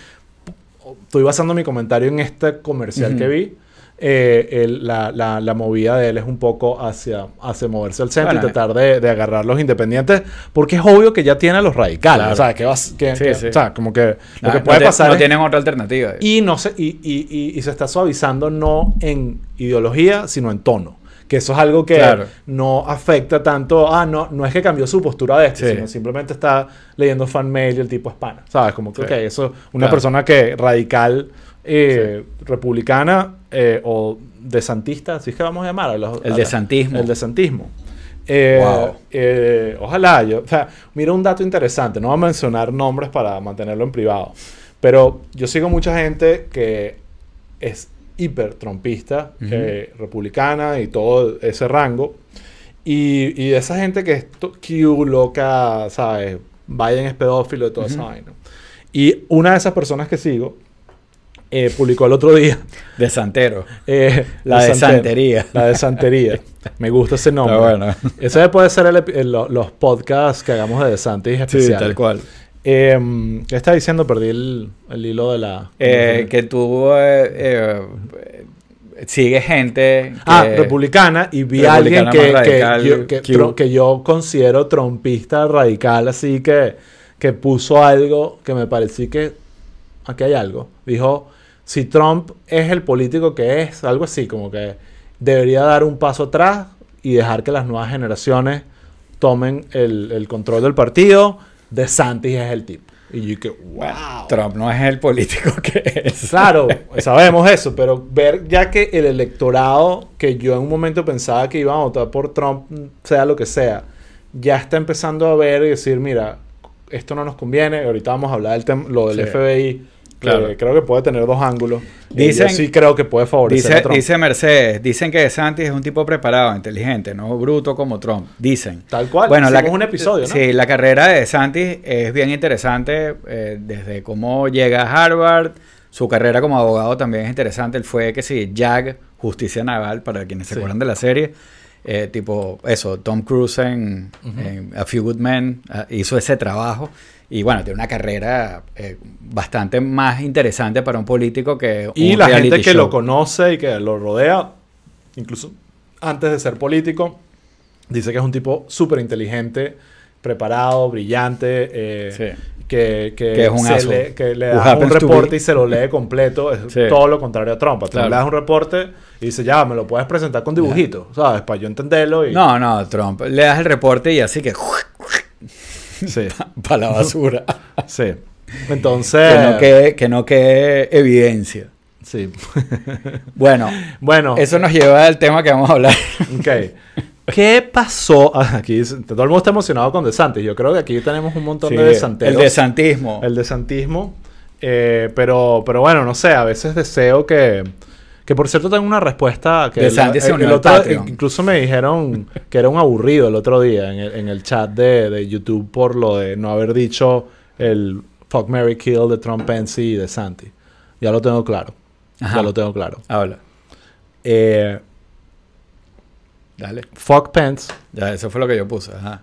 estoy basando mi comentario en este comercial Ujú. que vi. Eh, el- la, la- la movida de él es un poco hacia, hacia moverse al centro Bueno, y tratar de, de agarrar los independientes, porque es obvio que ya tiene a los radicales. Claro. O sea, que vas, que, Sí, que- sí. o sea, como que lo Ah, que no puede te- pasar No es- tienen otra alternativa. y no se, y, y- y- y se está suavizando no en ideología, sino en tono. Que eso es algo que Claro. no afecta tanto. Ah, no, no es que cambió su postura de este, Sí. sino simplemente está leyendo fan mail y el tipo es pana. ¿Sabes? Como que, Sí. ok, eso, una Claro. persona que radical, eh, republicana eh, o desantista, así es que vamos a llamar. a los- El a la- desantismo. El desantismo. Eh, Wow. eh, ojalá yo. O sea, mira un dato interesante. No voy a mencionar nombres para mantenerlo en privado. Pero yo sigo mucha gente que es hiper trompista, eh, republicana y todo ese rango. Y, y esa gente que es Q, loca, ¿sabes? Biden es pedófilo y toda esa Ujú. vaina. Y una de esas personas que sigo eh, publicó el otro día. <laughs> De Santero. eh, La de Santero. santería. La de santería. Me gusta ese nombre. Bueno. Ese puede ser el los podcasts que hagamos de Santis Sí, especiales. tal cual. Eh, ¿Qué estaba diciendo? Perdí el, el hilo de la... Eh, que tú sigues gente. Que, Ah, republicana y vi a alguien que, más que radical, yo, que, Q. tro- que yo considero trompista radical, así que, que puso algo que me pareció que aquí hay algo. Dijo, si Trump es el político que es, algo así, como que debería dar un paso atrás y dejar que las nuevas generaciones tomen el, el control del partido. De Santis es el tipo. Y yo que, wow. Trump no es el político <laughs> que es. Claro, sabemos eso, pero ver ya que el electorado que yo en un momento pensaba que iba a votar por Trump, sea lo que sea, ya está empezando a ver y decir, mira, esto no nos conviene. Ahorita vamos a hablar del tema, lo del Sí. FBI, que Claro. creo que puede tener dos ángulos. Dicen- Dicen, sí creo que puede favorecer Dice, a Trump. dice Mercedes, dicen que DeSantis es un tipo preparado, inteligente, no bruto como Trump. Dicen. Tal cual. Bueno, la, un episodio, ¿no? Sí, la carrera de DeSantis es bien interesante, eh, desde cómo llega a Harvard, su carrera como abogado también es interesante. Él fue, que sí, JAG, Justicia Naval, para quienes se Sí. acuerdan de la serie. Eh, tipo, eso, Tom Cruise en, en A Few Good Men ah, hizo ese trabajo. Y bueno, tiene una carrera eh, bastante más interesante para un político que Y un la gente que lo show. conoce y que lo rodea, incluso antes de ser político, dice que es un tipo súper inteligente, preparado, brillante, eh, Sí. que, que, Que es un le, que le das un reporte y se lo lee completo. Es Sí. todo lo contrario a Trump. A Trump Claro. le das un reporte y dice, ya, me lo puedes presentar con dibujitos, ¿sabes? Para yo entenderlo. Y, No, no, Trump. Le das el reporte y así que Sí, <laughs> para la basura. <laughs> sí. Entonces, que, no quede, que no quede evidencia. sí. <laughs> Bueno, bueno, eso nos lleva al tema que vamos a hablar. Ok. ¿Qué pasó? Ah, Aquí todo el mundo está emocionado con DeSantis. Yo creo que aquí tenemos un montón Sí, de desanteros. el desantismo. El desantismo. Eh, pero, pero bueno, no sé. A veces deseo que... Que por cierto tengo una respuesta que... Se el- unió el al otro-. Incluso me dijeron que era un aburrido el otro día en el, en el chat de, de YouTube por lo de no haber dicho el fuck, Mary kill de Trump, Pence y DeSantis. Ya lo tengo claro. Ajá. Ya lo tengo claro. Habla. Eh, Dale. fuck Pence. Ya, eso fue lo que yo puse. Ajá.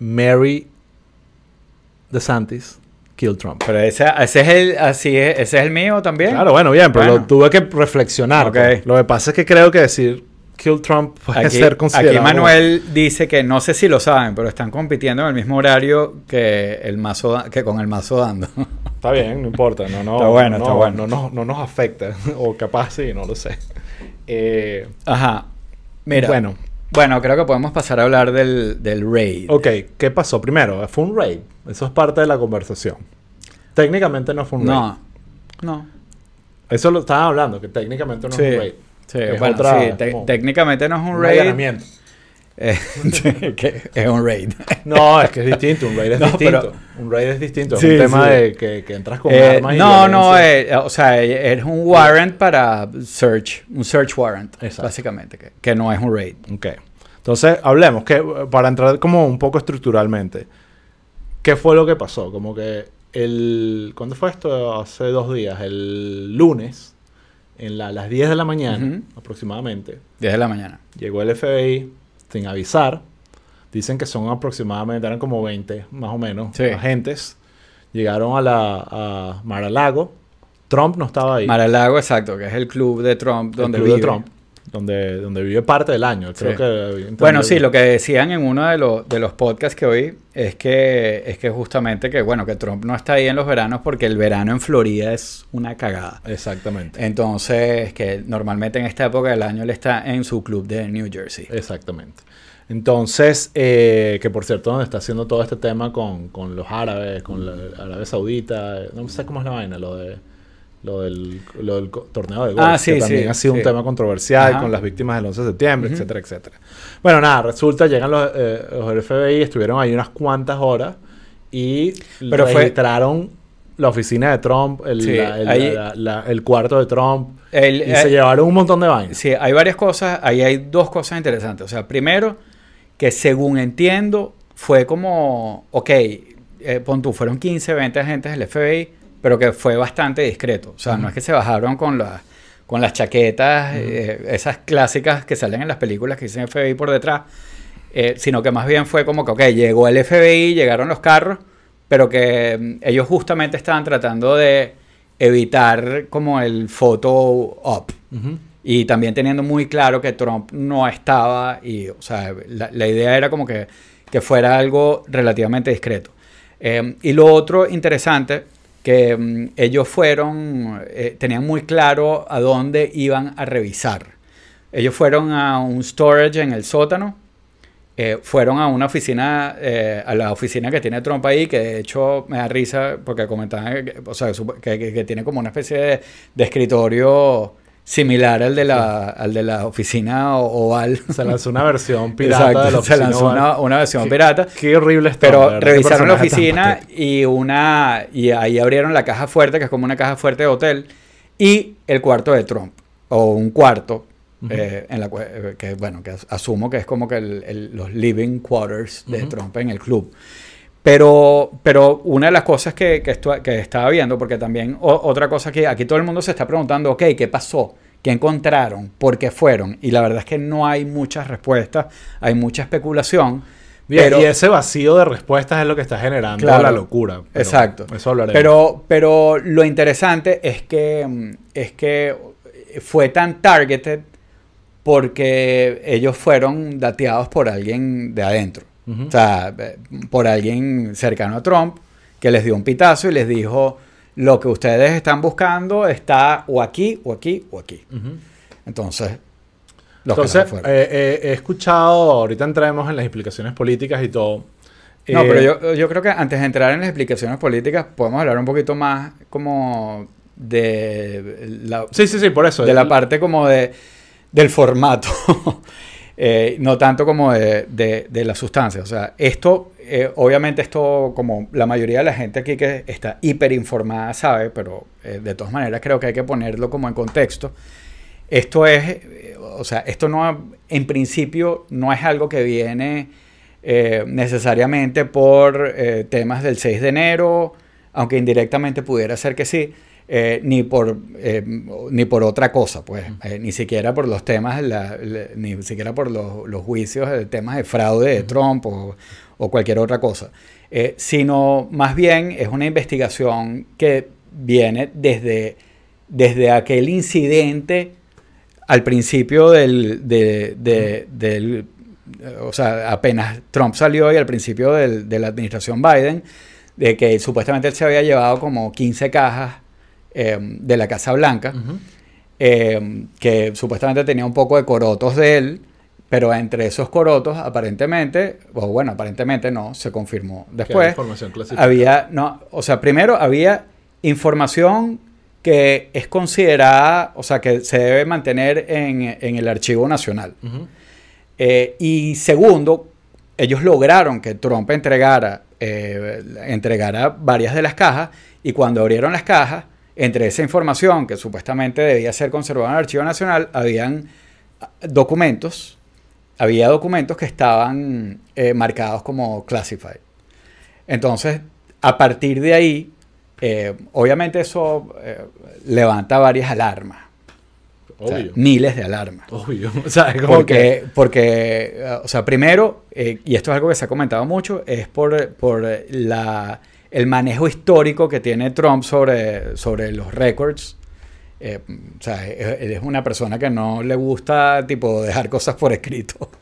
Mary DeSantis kill Trump. Pero ese, ese es el, así es, ese es el mío también. Claro, bueno, bien, pero Bueno. lo tuve que reflexionar. Pues. Lo que pasa es que creo que decir kill Trump puede Aquí, ser considerado. aquí Manuel dice que no sé si lo saben, pero están compitiendo en el mismo horario que el mazo que con el mazo dando. <laughs> Está bien, no importa. No, no, Está bueno, no, está bueno. No, no, no nos afecta. <laughs> o capaz sí, no lo sé. Eh, Ajá. Mira. Bueno, Bueno, creo que podemos pasar a hablar del, del raid. ok, ¿qué pasó? Primero, fue un raid. Eso es parte de la conversación. Técnicamente no fue un raid. No. No. Eso lo estaban hablando, que técnicamente no Sí. es un raid. Sí, Es bueno, otra- sí, técnicamente no es un Un raid. Eh, <laughs> que es un raid. No, es que es distinto. Un raid es <laughs> No, distinto. pero- un raid es distinto. Es Sí, un tema sí. de que, que entras con Eh, armas y no, no, violencia. eh, o sea, es un warrant para search, un search warrant, Exacto. básicamente, que, que no es un raid. Ok. Entonces, hablemos, que para entrar como un poco estructuralmente, ¿qué fue lo que pasó? Como que el... ¿Cuándo fue esto? Hace dos días. El lunes, en la- las 10 de la mañana, aproximadamente, 10 de la mañana. llegó el FBI sin avisar. Dicen que son aproximadamente, eran como 20, más o menos, Sí. agentes. Llegaron a la a Mar-a-Lago. Trump no estaba ahí. Mar-a-Lago, exacto, que es el club de Trump el donde de vive. Trump. Donde, donde vive parte del año. Creo Sí. que... Bueno, sí, lo que decían en uno de, los de los podcasts que oí es que, es que justamente que, bueno, que Trump no está ahí en los veranos porque el verano en Florida es una cagada. Exactamente. Entonces, que normalmente en esta época del año él está en su club de New Jersey. Exactamente. Entonces, eh, que por cierto, donde está haciendo todo este tema con, con los árabes, con la Arabia Saudita, eh, no sé cómo es la vaina, lo de lo del, lo del co- torneo de golf, Ah, sí, que también sí, ha sido sí. un tema controversial Ajá. con las víctimas del 11 de septiembre, etcétera, etcétera. Bueno, nada, resulta, llegan los, eh, los del FBI, estuvieron ahí unas cuantas horas y Pero fue- registraron la oficina de Trump, el, la- el- ahí- la- la- el cuarto de Trump, El- y se eh, llevaron un montón de vainas. Sí, hay varias cosas, ahí hay dos cosas interesantes. O sea, primero, que según entiendo, fue como, ok, eh, pon tú, fueron 15, 20 agentes del FBI, pero que fue bastante discreto. O sea, no es que se bajaron con las con las chaquetas, eh, esas clásicas que salen en las películas que dicen FBI por detrás, eh, sino que más bien fue como que, ok, llegó el FBI, llegaron los carros, pero que mm, ellos justamente estaban tratando de evitar como el photo op. Y también teniendo muy claro que Trump no estaba y, o sea, la, la idea era como que, que fuera algo relativamente discreto. Eh, y lo otro interesante, que mm, ellos fueron, eh, tenían muy claro a dónde iban a revisar. Ellos fueron a un storage en el sótano, eh, fueron a una oficina, eh, a la oficina que tiene Trump ahí, que de hecho me da risa porque comentaban que, o sea, que, que- que tiene como una especie de, de escritorio similar al de la, al de la oficina oval. <laughs> Se lanzó una versión <laughs> pirata Exacto, de la se lanzó oval. una, una versión Qué- pirata. Qué horrible está. Pero verdad, revisaron la oficina y una y ahí abrieron la caja fuerte, que es como una caja fuerte de hotel, y el cuarto de Trump, o un cuarto, eh, en la, eh, que bueno, que as- asumo que es como que el- el- los living quarters de. Trump en el club. Pero, pero una de las cosas que, que, estu- que estaba viendo, porque también o- otra cosa que aquí todo el mundo se está preguntando, ok, ¿qué pasó? ¿Qué encontraron? ¿Por qué fueron? Y la verdad es que no hay muchas respuestas, hay mucha especulación. Pero- y ese vacío de respuestas es lo que está generando Claro. la locura. Pero Exacto. Eso hablaremos. Pero, pero lo interesante es que, es que fue tan targeted porque ellos fueron dateados por alguien de adentro. O sea, eh, por alguien cercano a Trump que les dio un pitazo y les dijo, lo que ustedes están buscando está o aquí, o aquí, o aquí. Entonces, los Entonces, que eh, eh, he escuchado, ahorita entremos en las explicaciones políticas y todo. No, Eh, pero yo, yo creo que antes de entrar en las explicaciones políticas, podemos hablar un poquito más como de la, Sí, sí, sí, por eso. de la parte como de, del formato, <laughs> Eh, no tanto como de, de- de la sustancia. O sea, esto, eh, obviamente esto, como la mayoría de la gente aquí que está hiper informada sabe, pero eh, de todas maneras creo que hay que ponerlo como en contexto. Esto es, o sea, esto no, en principio no es algo que viene necesariamente por temas del 6 de enero, aunque indirectamente pudiera ser que sí, eh, ni, por, eh, ni por otra cosa, pues, eh, ni siquiera por los temas, la- la- ni siquiera por los, los juicios de temas de fraude de Trump o, o cualquier otra cosa, sino más bien es una investigación que viene desde, desde aquel incidente al principio del, de- de- del, o sea, apenas Trump salió y al principio del- de la administración Biden, de que supuestamente él se había llevado como 15 cajas eh, de la Casa Blanca, eh, que supuestamente tenía un poco de corotos de él, pero entre esos corotos aparentemente, o bueno, aparentemente no, se confirmó después, información clasificada. había, no, o sea, primero había información que es considerada, o sea, que se debe mantener en, en el archivo nacional. Eh, y segundo, ellos lograron que Trump entregara, eh, entregara varias de las cajas y cuando abrieron las cajas, entre esa información que supuestamente debía ser conservada en el Archivo Nacional, habían documentos, había documentos que estaban eh, marcados como classified. Entonces, a partir de ahí, eh, obviamente eso eh, levanta varias alarmas. O sea, Obvio. miles de alarmas. Obvio. <laughs> O sea, Porque, que... porque o sea, primero, y esto es algo que se ha comentado mucho, es por, por la, el manejo histórico que tiene Trump sobre, sobre los récords. Eh, o sea, él es una persona que no le gusta, tipo, dejar cosas por escrito. <laughs>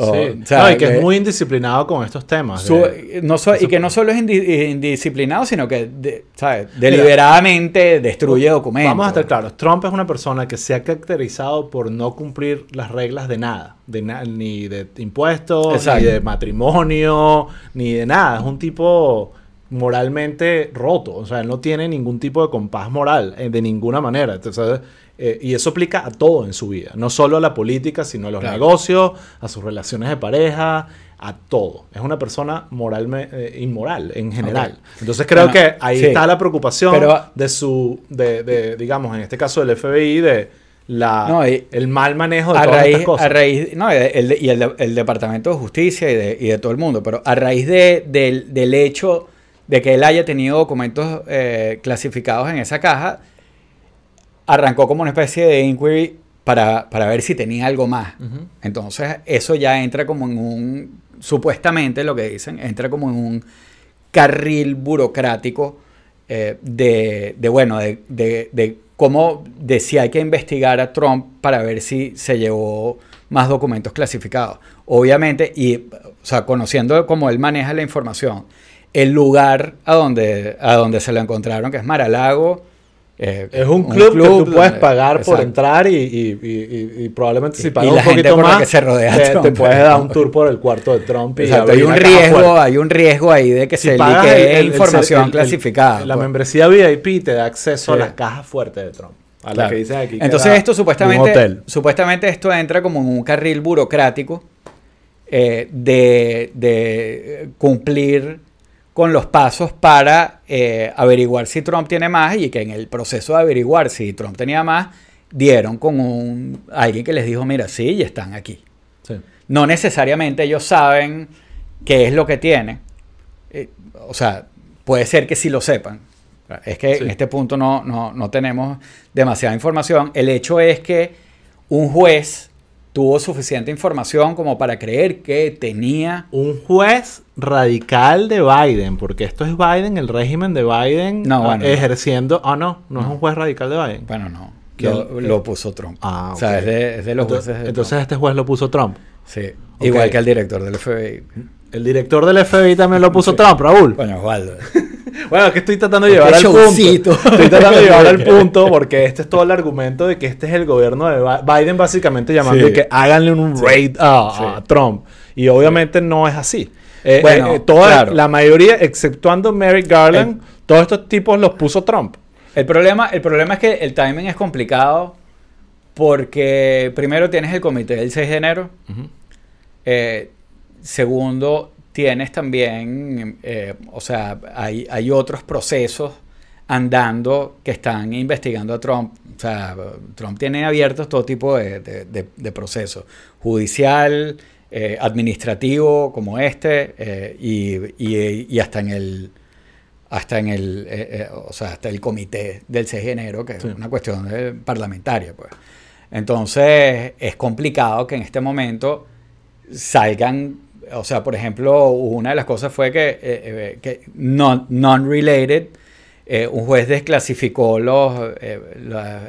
O, Sí. o sea, no, y que es muy indisciplinado con estos temas. su- de- no so- y que no solo es indi- indisciplinado, sino que, de- ¿sabes? Deliberadamente destruye documentos. Vamos a estar claros. Trump es una persona que se ha caracterizado por no cumplir las reglas de nada. De na- ni de impuestos, Exacto. ni de matrimonio, ni de nada. Es un tipo moralmente roto. O sea, él no tiene ningún tipo de compás moral eh, de ninguna manera. Entonces, eh, y eso aplica a todo en su vida. No solo a la política, sino a los Claro. negocios, a sus relaciones de pareja, a todo. Es una persona moralmente inmoral en general. Entonces creo Bueno, que ahí sí. está la preocupación Pero- de su, de, de, digamos, en este caso del FBI, de la, No, y- el mal manejo de a todas raíz, estas cosas. a raíz, no, el, y el, el Departamento de Justicia y de, y de todo el mundo, pero a raíz de, del, del hecho de que él haya tenido documentos eh, clasificados en esa caja, arrancó como una especie de inquiry para, para ver si tenía algo más. Entonces, eso ya entra como en un, supuestamente lo que dicen, entra como en un carril burocrático eh, de, de, bueno, de, de, de cómo, de si hay que investigar a Trump para ver si se llevó más documentos clasificados. Obviamente, y, o sea, conociendo cómo él maneja la información, el lugar a donde, a donde se lo encontraron, que es Maralago, eh, Es un club, que tú puedes donde- pagar por entrar y, y- y- y- probablemente si pagas la un gente poquito la más, que se rodea te, Trump, te puedes dar un tour <laughs> por el cuarto de Trump. Y hay un caja riesgo, fuerte. hay un riesgo ahí de que Si se liquee el- información el- clasificada. La pues. membresía VIP te da acceso Sí. a las cajas fuertes de Trump. A la Claro. que dices aquí. Entonces esto supuestamente, supuestamente esto entra como en un carril burocrático eh, de, de, eh, cumplir con los pasos para eh, averiguar si Trump tiene más y que en el proceso de averiguar si Trump tenía más, dieron con un, alguien que les dijo, mira, sí, y están aquí. Sí. No necesariamente ellos saben qué es lo que tiene. Eh, o sea, puede ser que sí lo sepan. Es que Sí. en este punto no, no, no tenemos demasiada información. El hecho es que un juez tuvo suficiente información como para creer que tenía... un juez radical de Biden, porque esto es Biden, el régimen de Biden No, ah, bueno, no. ejerciendo. Ah, no, no, es un juez radical de Biden. Bueno, no. Lo, lo puso Trump. Ah, O sea, es de, es de los entonces, jueces. de entonces Trump. este juez lo puso Trump. Sí. Igual que el director del FBI. El director del FBI también lo puso Sí. Trump, Raúl. Coño, Osvaldo. Bueno, es que estoy tratando de llevar al punto. Estoy tratando de llevar al <laughs> punto porque este es todo el argumento de que este es el gobierno de Biden básicamente llamando Sí. que háganle un Sí. raid a, Sí. a Trump. Y obviamente no es así. Eh, Bueno, eh, eh, toda, claro. La mayoría, exceptuando Merrick Garland, todos estos tipos los puso Trump. El problema, el problema es que el timing es complicado porque primero tienes el comité del 6 de enero, eh, segundo tienes también, eh, o sea, hay, hay otros procesos andando que están investigando a Trump. O sea, Trump tiene abiertos todo tipo de, de- de- de procesos, judicial, eh, administrativo como este, eh, y, y- y hasta en el hasta en el eh, o sea, hasta el comité del 6 de enero, que Sí. es una cuestión parlamentaria, pues. Entonces, es complicado que en este momento salgan, o sea, por ejemplo, una de las cosas fue que, eh, eh, que non- non-related, eh, un juez desclasificó los, eh,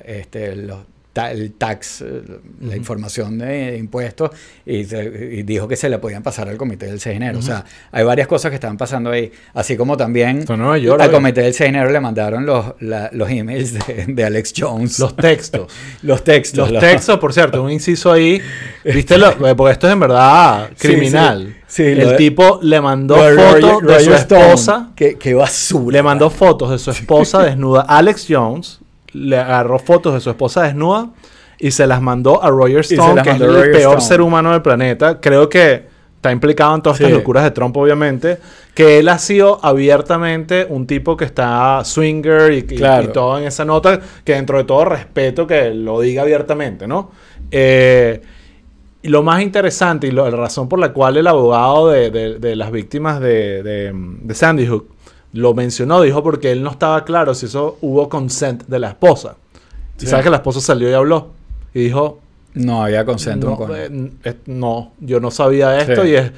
este, los ta- el tax, eh, la información de impuestos y, y dijo que se le podían pasar al comité del 6 de enero. O sea, hay varias cosas que están pasando ahí, así como también York, al comité del 6 de enero le mandaron los, la- los emails de, de Alex Jones. Los textos. <laughs> Los textos. Los textos, por cierto, un inciso ahí. ¿Viste? Lo, <laughs> porque esto es en verdad Sí, criminal. sí. Sí, el lo de- tipo le mandó fotos de su Roger Stone. esposa. Qué, qué basura. Le mandó fotos de su <laughs> esposa desnuda. Alex Jones le agarró fotos de su esposa desnuda y se las mandó a Roger Stone, que es el Roger peor Stone. ser humano del planeta. Creo que está implicado en todas Sí. estas locuras de Trump, obviamente. Que él ha sido abiertamente un tipo que está swinger y, y- Claro. y todo en esa nota, que dentro de todo respeto que lo diga abiertamente, ¿no? Eh, y lo más interesante y lo- la razón por la cual el abogado de, de- de las víctimas de Sandy Hook lo mencionó, dijo porque él no estaba claro si eso hubo consent de la esposa. Y sabes que la esposa salió y habló y dijo, No había consento no, con eh, eh, no, yo no sabía esto Sí. y es,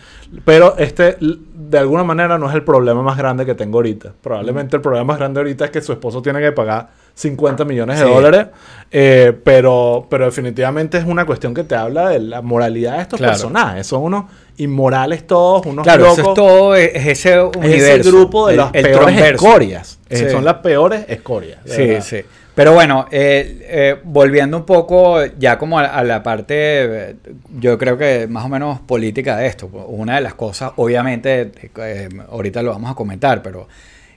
pero este de alguna manera no es el problema más grande que tengo ahorita. Probablemente el problema más grande ahorita es que su esposo tiene que pagar 50 millones de Sí. dólares, eh, pero, pero definitivamente es una cuestión que te habla de la moralidad de estos Claro. personajes. Son unos inmorales todos, unos Claro, locos. eso es todo, es es ese Es universo. ese grupo de el- las el peores escorias. Sí. Son las peores escorias. Sí, verdad. sí. Pero bueno, eh, eh, volviendo un poco ya como a, a la parte, yo creo que más o menos política de esto. Una de las cosas, obviamente, eh, ahorita lo vamos a comentar, pero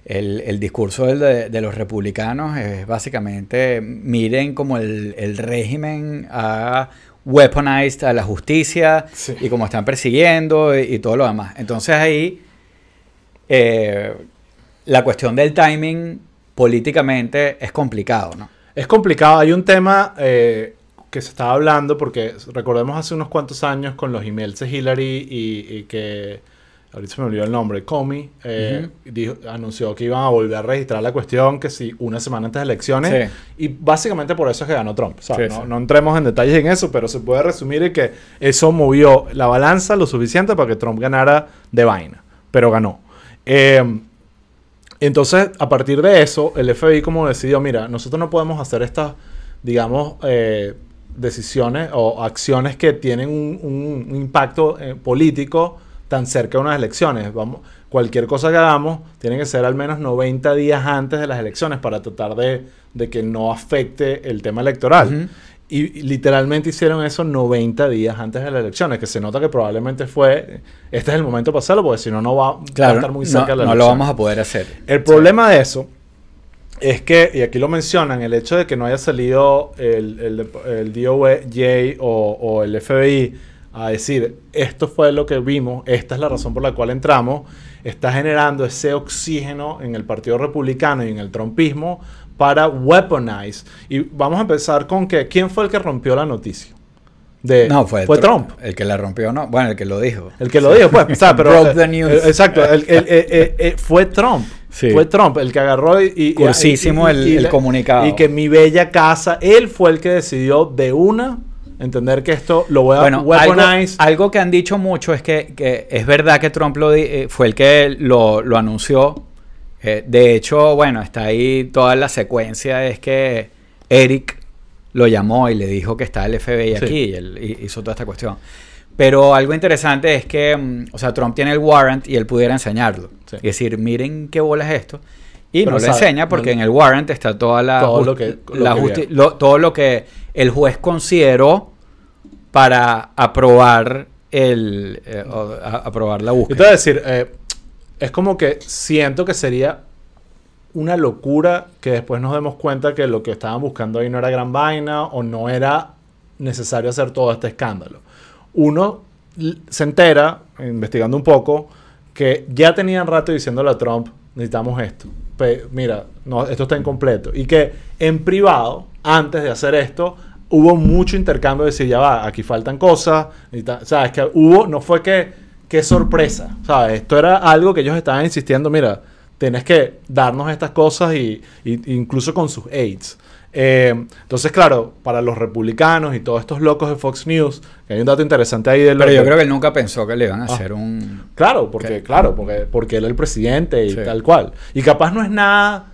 el, el discurso del de, de los republicanos es básicamente, miren como el, el régimen ha weaponized a la justicia Sí. y como están persiguiendo y, y todo lo demás. Entonces ahí eh, la cuestión del timing políticamente es complicado, ¿no? Es complicado. Hay un tema eh, que se estaba hablando porque recordemos hace unos cuantos años con los emails de Hillary y, y que ahorita se me olvidó el nombre, Comey eh, dijo- anunció que iban a volver a registrar la cuestión que si una semana antes de elecciones Sí. y básicamente por eso es que ganó Trump. no, sí. no entremos en detalles en eso, pero se puede resumir en que eso movió la balanza lo suficiente para que Trump ganara de vaina, pero ganó. Eh, entonces, a partir de eso, el FBI como decidió, mira, nosotros no podemos hacer estas, digamos, eh, decisiones o acciones que tienen un, un- un impacto eh, político tan cerca de unas elecciones. Vamos, cualquier cosa que hagamos tiene que ser al menos 90 días antes de las elecciones para tratar de, de que no afecte el tema electoral. Y, y literalmente hicieron eso 90 días antes de las elecciones, que se nota que probablemente fue, este es el momento para hacerlo, porque si no, no va, a estar muy no, cerca de la no lo elección. vamos a poder hacer. El problema de eso es que, y aquí lo mencionan, el hecho de que no haya salido el, el, el DOJ o, o el FBI a decir, esto fue lo que vimos, esta es la razón por la cual entramos, está generando ese oxígeno en el Partido Republicano y en el trumpismo para weaponize. Y vamos a empezar con que, ¿quién fue el que rompió la noticia? De, No, fue, fue Tr- Trump. El que la rompió, no. Bueno, el que lo dijo. El que lo dijo, pues. O sea, <laughs> pero, Broke the eh, news. eh, exacto. el- el- eh, fue Trump. Sí. Fue Trump el que agarró y... y- Cursísimo el- comunicado. Y que mi bella casa, él fue el que decidió de una entender que esto lo voy a Bueno, algo, weaponize. algo que han dicho mucho es que, que es verdad que Trump lo di- eh, fue el que lo, lo anunció. Eh, de hecho, bueno, está ahí toda la secuencia. Es que Eric lo llamó y le dijo que está el FBI Sí. aquí y él hi- hizo toda esta cuestión. Pero algo interesante es que, mm, o sea, Trump tiene el warrant y él pudiera enseñarlo. Sí. Es decir, miren qué bola es esto. Y Pero no lo sabe, enseña porque no- en el warrant está toda la, Todo lo que- lo la que justi- vieron. lo- todo lo que el juez consideró para aprobar el eh, a- aprobar la Yo te búsqueda. voy a decir, eh, es como que siento que sería una locura que después nos demos cuenta que lo que estaban buscando ahí no era gran vaina o no era necesario hacer todo este escándalo. Uno se entera, investigando un poco, que ya tenían rato diciéndole a Trump, necesitamos esto. Pe- mira, no, esto está incompleto. Y que en privado, antes de hacer esto, hubo mucho intercambio de decir, ya va, aquí faltan cosas. necesita- ¿Sabes? Que hubo, no fue que, sorpresa, ¿sabes? Esto era algo que ellos estaban insistiendo, mira, tienes que darnos estas cosas y, y- incluso con sus aides. Eh, entonces, claro, para los republicanos y todos estos locos de Fox News, que hay un dato interesante ahí de Pero yo que- creo que él nunca pensó que le iban a Ah. hacer un Claro, porque, claro, porque, porque él es el presidente y Sí. tal cual. Y capaz no es nada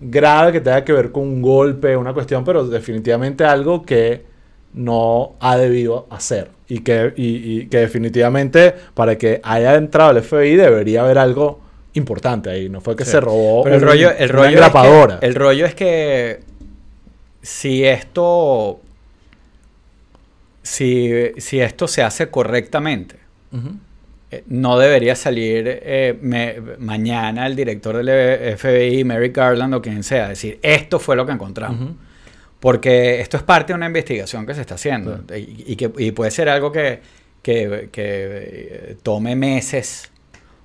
grave que tenga que ver con un golpe, una cuestión, pero definitivamente algo que no ha debido hacer. Y que, y, y que definitivamente para que haya entrado el FBI debería haber algo importante ahí. No fue que Sí. se robó Pero el rollo, el una rollo es engrapadora. que, el rollo es que si esto si, si esto se hace correctamente, eh, no debería salir eh, me- mañana el director del FBI, Merrick Garland o quien sea, decir, esto fue lo que encontramos. Porque esto es parte de una investigación que se está haciendo y, y que y puede ser algo que, que, que, eh, tome meses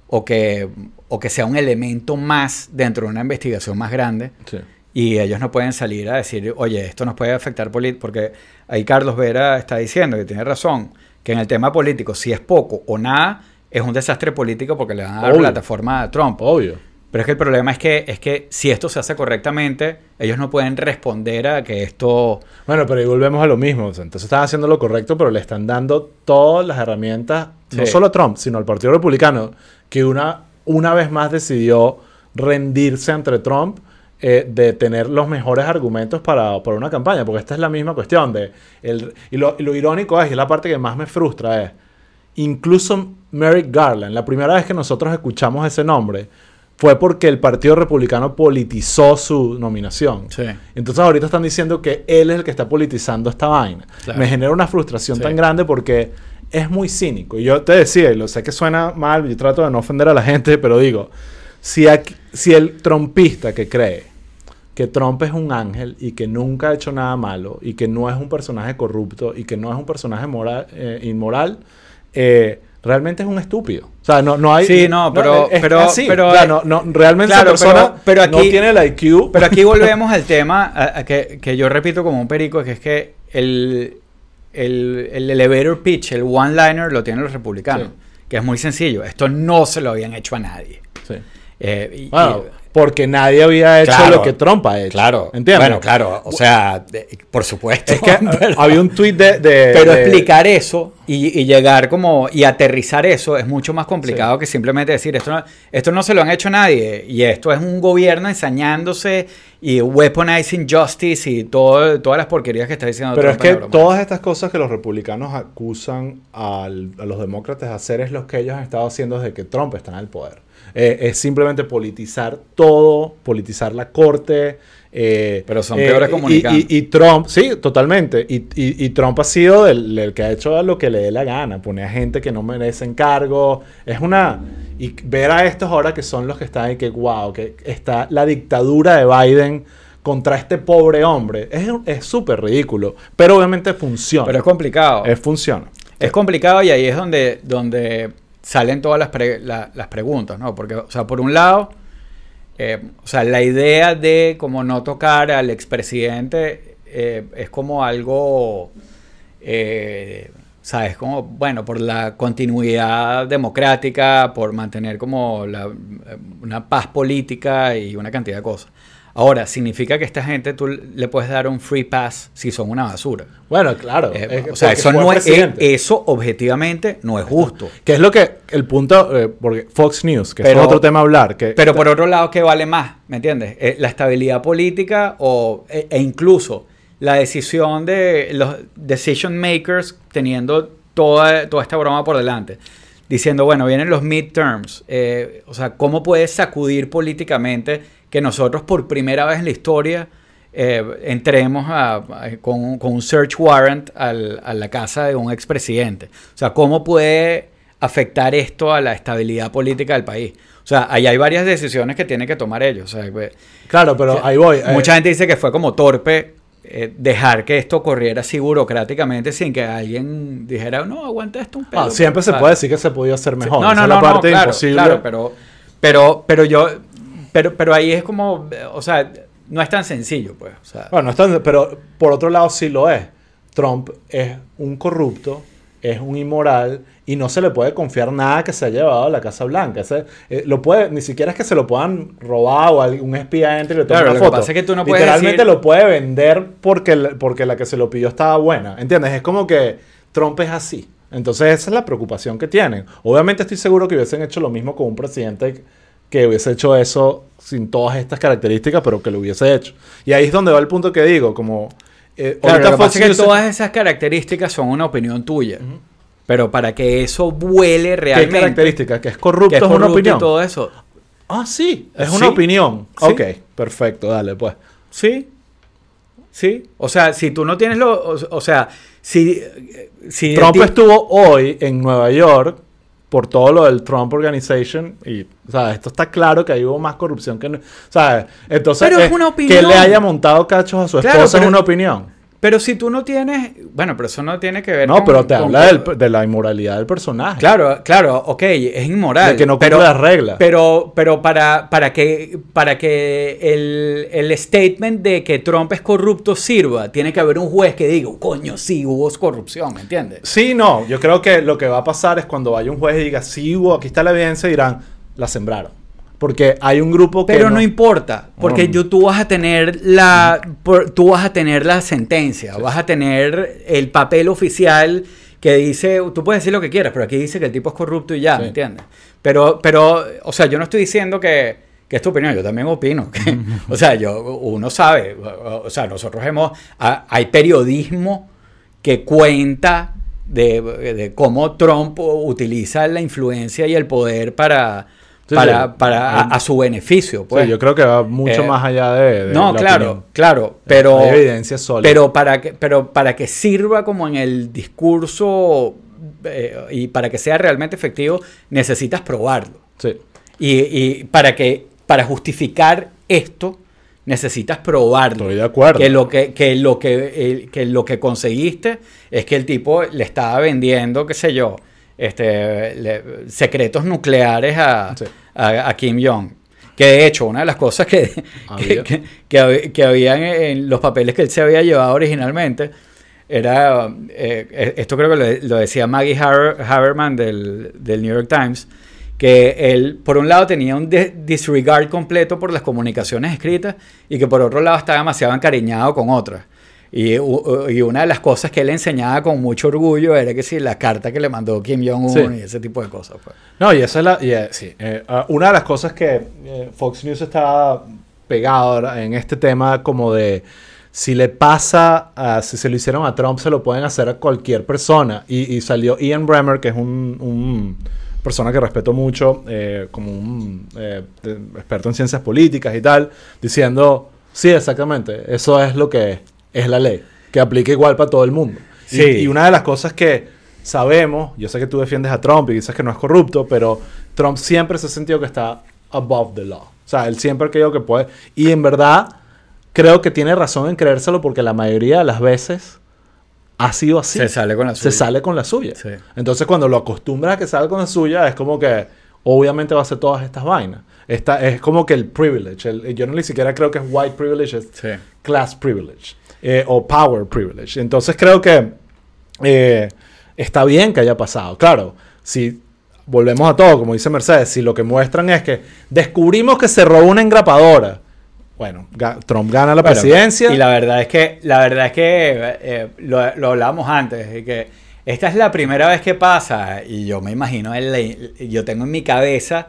o que, o que sea un elemento más dentro de una investigación más grande. Sí. Y ellos no pueden salir a decir, oye, esto nos puede afectar políticamente, porque ahí Carlos Vera está diciendo que tiene razón, que en el tema político, si es poco o nada, es un desastre político porque le van a dar Obvio. plataforma a Trump. Obvio. Pero es que el problema es que, es que si esto se hace correctamente, ellos no pueden responder a que esto... Bueno, pero ahí volvemos a lo mismo. Entonces están haciendo lo correcto, pero le están dando todas las herramientas, no Sí. solo a Trump, sino al Partido Republicano, que una, una vez más decidió rendirse ante Trump eh, de tener los mejores argumentos para, para una campaña. Porque esta es la misma cuestión. De el, y, lo, y lo irónico es, y es la parte que más me frustra, es, incluso Merrick Garland, la primera vez que nosotros escuchamos ese nombre, fue porque el Partido Republicano politizó su nominación. Sí. Entonces ahorita están diciendo que él es el que está politizando esta vaina. Claro. Me genera una frustración Sí. tan grande porque es muy cínico. Y yo te decía, y lo sé que suena mal, yo trato de no ofender a la gente, pero digo, si, aquí- si el trompista que cree que Trump es un ángel y que nunca ha hecho nada malo y que no es un personaje corrupto y que no es un personaje moral, eh, inmoral, eh, realmente es un estúpido. O sea, no, no hay... Sí, no, pero- es pero- así. pero, O sea, no, no, realmente claro, esa persona pero- pero no aquí- tiene el IQ. Pero aquí <laughs> volvemos al tema a- a que, que yo repito como un perico, que es que el, el, el elevator pitch, el one-liner, lo tienen los republicanos. Sí. Que es muy sencillo. Esto no se lo habían hecho a nadie. Sí. Eh, y- porque nadie había hecho Claro. lo que Trump ha hecho. claro. ¿Entiendes? Bueno, claro. O sea, de- por supuesto. Es que <laughs> pero- <laughs> había un tweet de... de- Pero de- explicar eso y, y llegar como y aterrizar eso es mucho más complicado que simplemente decir esto no, esto no se lo han hecho a nadie y esto es un gobierno ensañándose y weaponizing justice y todo, todas las porquerías que está diciendo Pero es Trump que todas estas cosas que los republicanos acusan al- a los demócratas de hacer es lo que ellos han estado haciendo desde que Trump está en el poder. Eh, es simplemente politizar todo, politizar la corte. eh, Pero son eh, peores y- comunicando. Y, y Trump, sí, totalmente. Y, Trump ha sido el, el que ha hecho lo que le dé la gana. Pone a gente que no merece encargo. Es una... Y ver a estos ahora que son los que están y que, wow, que está la dictadura de Biden contra este pobre hombre. Es es súper ridículo. Pero obviamente funciona. pero es complicado Es funciona. es complicado y ahí es donde donde salen todas las, las preguntas no porque o sea por un lado eh, o sea la idea de como no tocar al expresidente eh, es como algo eh, sabes como bueno por la continuidad democrática por mantener como la- una paz política y una cantidad de cosas ahora significa que esta gente tú le puedes dar un free pass si son una basura Bueno, claro. eh, es o sea, eso no es, eso objetivamente no es justo. Que es lo que... El punto... eh, porque Fox News, que Pero- es otro tema a hablar. Que, Pero por otro lado, ¿qué vale más? ¿Me entiendes? Eh, la estabilidad política o, e, e incluso la decisión de los decision makers teniendo toda, toda esta broma por delante. Diciendo, bueno, vienen los midterms. o sea, ¿cómo puedes sacudir políticamente que nosotros por primera vez en la historia eh, entremos a- a- con, un- con un search warrant al- a la casa de un expresidente? O sea, ¿cómo puede afectar esto a la estabilidad política del país? O sea, ahí hay varias decisiones que tienen que tomar ellos. O sea, que- Claro, pero ahí voy. eh, Mucha gente dice que fue como torpe eh, dejar que esto corriera así burocráticamente sin que alguien dijera, no, aguanta esto un ah, siempre se ¿sabes? puede decir que se podía hacer mejor. No, Esa no, es no, la no, parte claro, imposible. claro, pero, pero, pero yo, pero, pero ahí es como, o sea, no es tan sencillo, pues. O sea, Bueno, está- pero por otro lado sí lo es. Trump es un corrupto, es un inmoral y no se le puede confiar nada que se haya llevado a la Casa Blanca. Ese, eh, lo puede, ni siquiera es que se lo puedan robar o algún espía entre y le tome Claro, una lo que foto. pasa es que tú no puedes Literalmente decir- lo puede vender porque, porque la que se lo pidió estaba buena. ¿Entiendes? Es como que Trump es así. Entonces esa es la preocupación que tienen. Obviamente estoy seguro que hubiesen hecho lo mismo con un presidente que hubiese hecho eso sin todas estas características, pero que lo hubiese hecho. Y ahí es donde va el punto que digo, como... eh, Claro, lo que pasa es que todas esas características son una opinión tuya. Pero para que eso vuele ¿Qué realmente. características? Que es corrupto, que es, una corrupto y opinión. todo eso. Ah, sí, es Sí. una opinión. Sí. Ok, perfecto, dale pues. Sí. Sí. O sea, si tú no tienes lo. O, o sea, si. si Trump estuvo hoy en Nueva York por todo lo del Trump Organization. Y, o sea, esto está claro que ahí hubo más corrupción que... no- O sea, entonces... Pero es una Que le haya montado cachos a su Claro, esposa es una opinión. Pero si tú no tienes. Bueno, pero eso no tiene que ver No, con- pero te con- habla del- de la inmoralidad del personaje. Claro, claro, ok, es inmoral. De que no cumple las reglas. Pero, pero para, para que, para que el, el statement de que Trump es corrupto sirva, tiene que haber un juez que diga, coño, sí, hubo corrupción, ¿me entiendes? Sí, no. Yo creo que lo que va a pasar es cuando vaya un juez y diga, sí hubo, aquí está la evidencia, dirán, la sembraron. Porque hay un grupo que... Pero no, importa, porque yo, tú vas a tener la, por- tú vas a tener la sentencia, vas a tener el papel oficial que dice, tú puedes decir lo que quieras, pero aquí dice que el tipo es corrupto y ya, Sí. ¿me entiendes? Pero, pero, o sea, yo no estoy diciendo que, que es tu opinión, yo también opino. que- <laughs> o sea, yo, uno sabe, o sea, nosotros hemos, ha- hay periodismo que cuenta de, de cómo Trump utiliza la influencia y el poder para, Sí, para, sí. para a, a su beneficio. Sí, Pues. yo creo que va mucho Eh, más allá de... de no, la claro, opinión. claro, pero, Hay evidencia sólida. pero para que, pero para que sirva como en el discurso eh, y para que sea realmente efectivo, necesitas probarlo. Sí. Y, y para que, para justificar esto, necesitas probarlo. Estoy de acuerdo. Que lo que, que lo que, el- que lo que conseguiste es que el tipo le estaba vendiendo, qué sé yo, este, le- secretos nucleares a, Sí. a, a Kim Jong. Que de hecho, una de las cosas que, que, <laughs> Había. que, que hab- que habían en los papeles que él se había llevado originalmente era, eh, esto creo que lo, lo decía Maggie Haber- Haberman del, del New York Times, que él, por un lado, tenía un disregard completo por las comunicaciones escritas y que por otro lado estaba demasiado encariñado con otras. Y, y una de las cosas que él enseñaba con mucho orgullo era que sí, la carta que le mandó Kim Jong-un Sí. y ese tipo de cosas. Pues. No, y esa es la... y, eh, sí, eh, ah, una de las cosas que eh, Fox News está pegado ahora en este tema como de... Si le pasa, a- si se lo hicieron a Trump, se lo pueden hacer a cualquier persona. Y, y salió Ian Bremmer, que es un, un persona que respeto mucho, eh, como un eh, experto en ciencias políticas y tal, diciendo, sí, exactamente, eso es lo que es la ley, que aplica igual para todo el mundo. Sí. y una de las cosas que sabemos, yo sé que tú defiendes a Trump y dices que no es corrupto, pero Trump siempre se ha sentido que está above the law. O sea, él siempre ha creído que puede. Y en verdad, creo que tiene razón en creérselo porque la mayoría de las veces ha sido así. Se sale con la Se suya. sale con la suya. Sí. Entonces, cuando lo acostumbras a que salga con la suya, es como que obviamente va a hacer todas estas vainas. Esta, es como que el privilege. el- yo no ni siquiera creo que es white privilege, es Sí. class privilege eh, o power privilege. Entonces creo que eh, está bien que haya pasado. Claro, si volvemos a todo, como dice Mercedes, si lo que muestran es que descubrimos que se robó una engrapadora, bueno, Trump gana la Bueno, presidencia. Y la verdad es que, la verdad es que eh, lo, lo hablábamos antes, de que esta es la primera vez que pasa, y yo me imagino, el- yo tengo en mi cabeza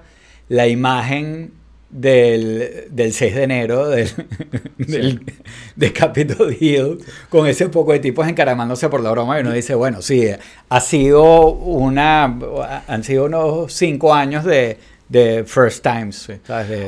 la imagen del, del 6 de enero del, <laughs> del, de Capitol Hill con ese poco de tipos encaramándose por la broma y uno dice, bueno, sí, ha sido una, han sido unos cinco años de, de first times.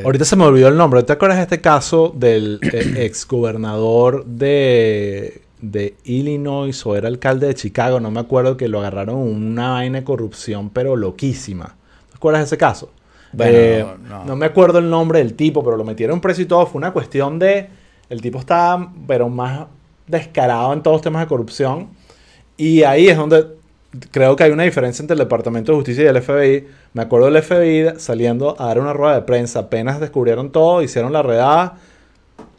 Ahorita se me olvidó el nombre. ¿Te acuerdas de este caso del eh, <clears throat> ex gobernador de, de Illinois o era alcalde de Chicago? No me acuerdo que lo agarraron una vaina de corrupción, pero loquísima. ¿Te acuerdas de ese caso? Bueno, Eh, no. no me acuerdo el nombre del tipo, pero lo metieron preso y todo. Fue una cuestión de. El tipo estaba, pero más descarado en todos los temas de corrupción. Y ahí es donde creo que hay una diferencia entre el Departamento de Justicia y el FBI. Me acuerdo del FBI saliendo a dar una rueda de prensa. Apenas descubrieron todo, hicieron la redada.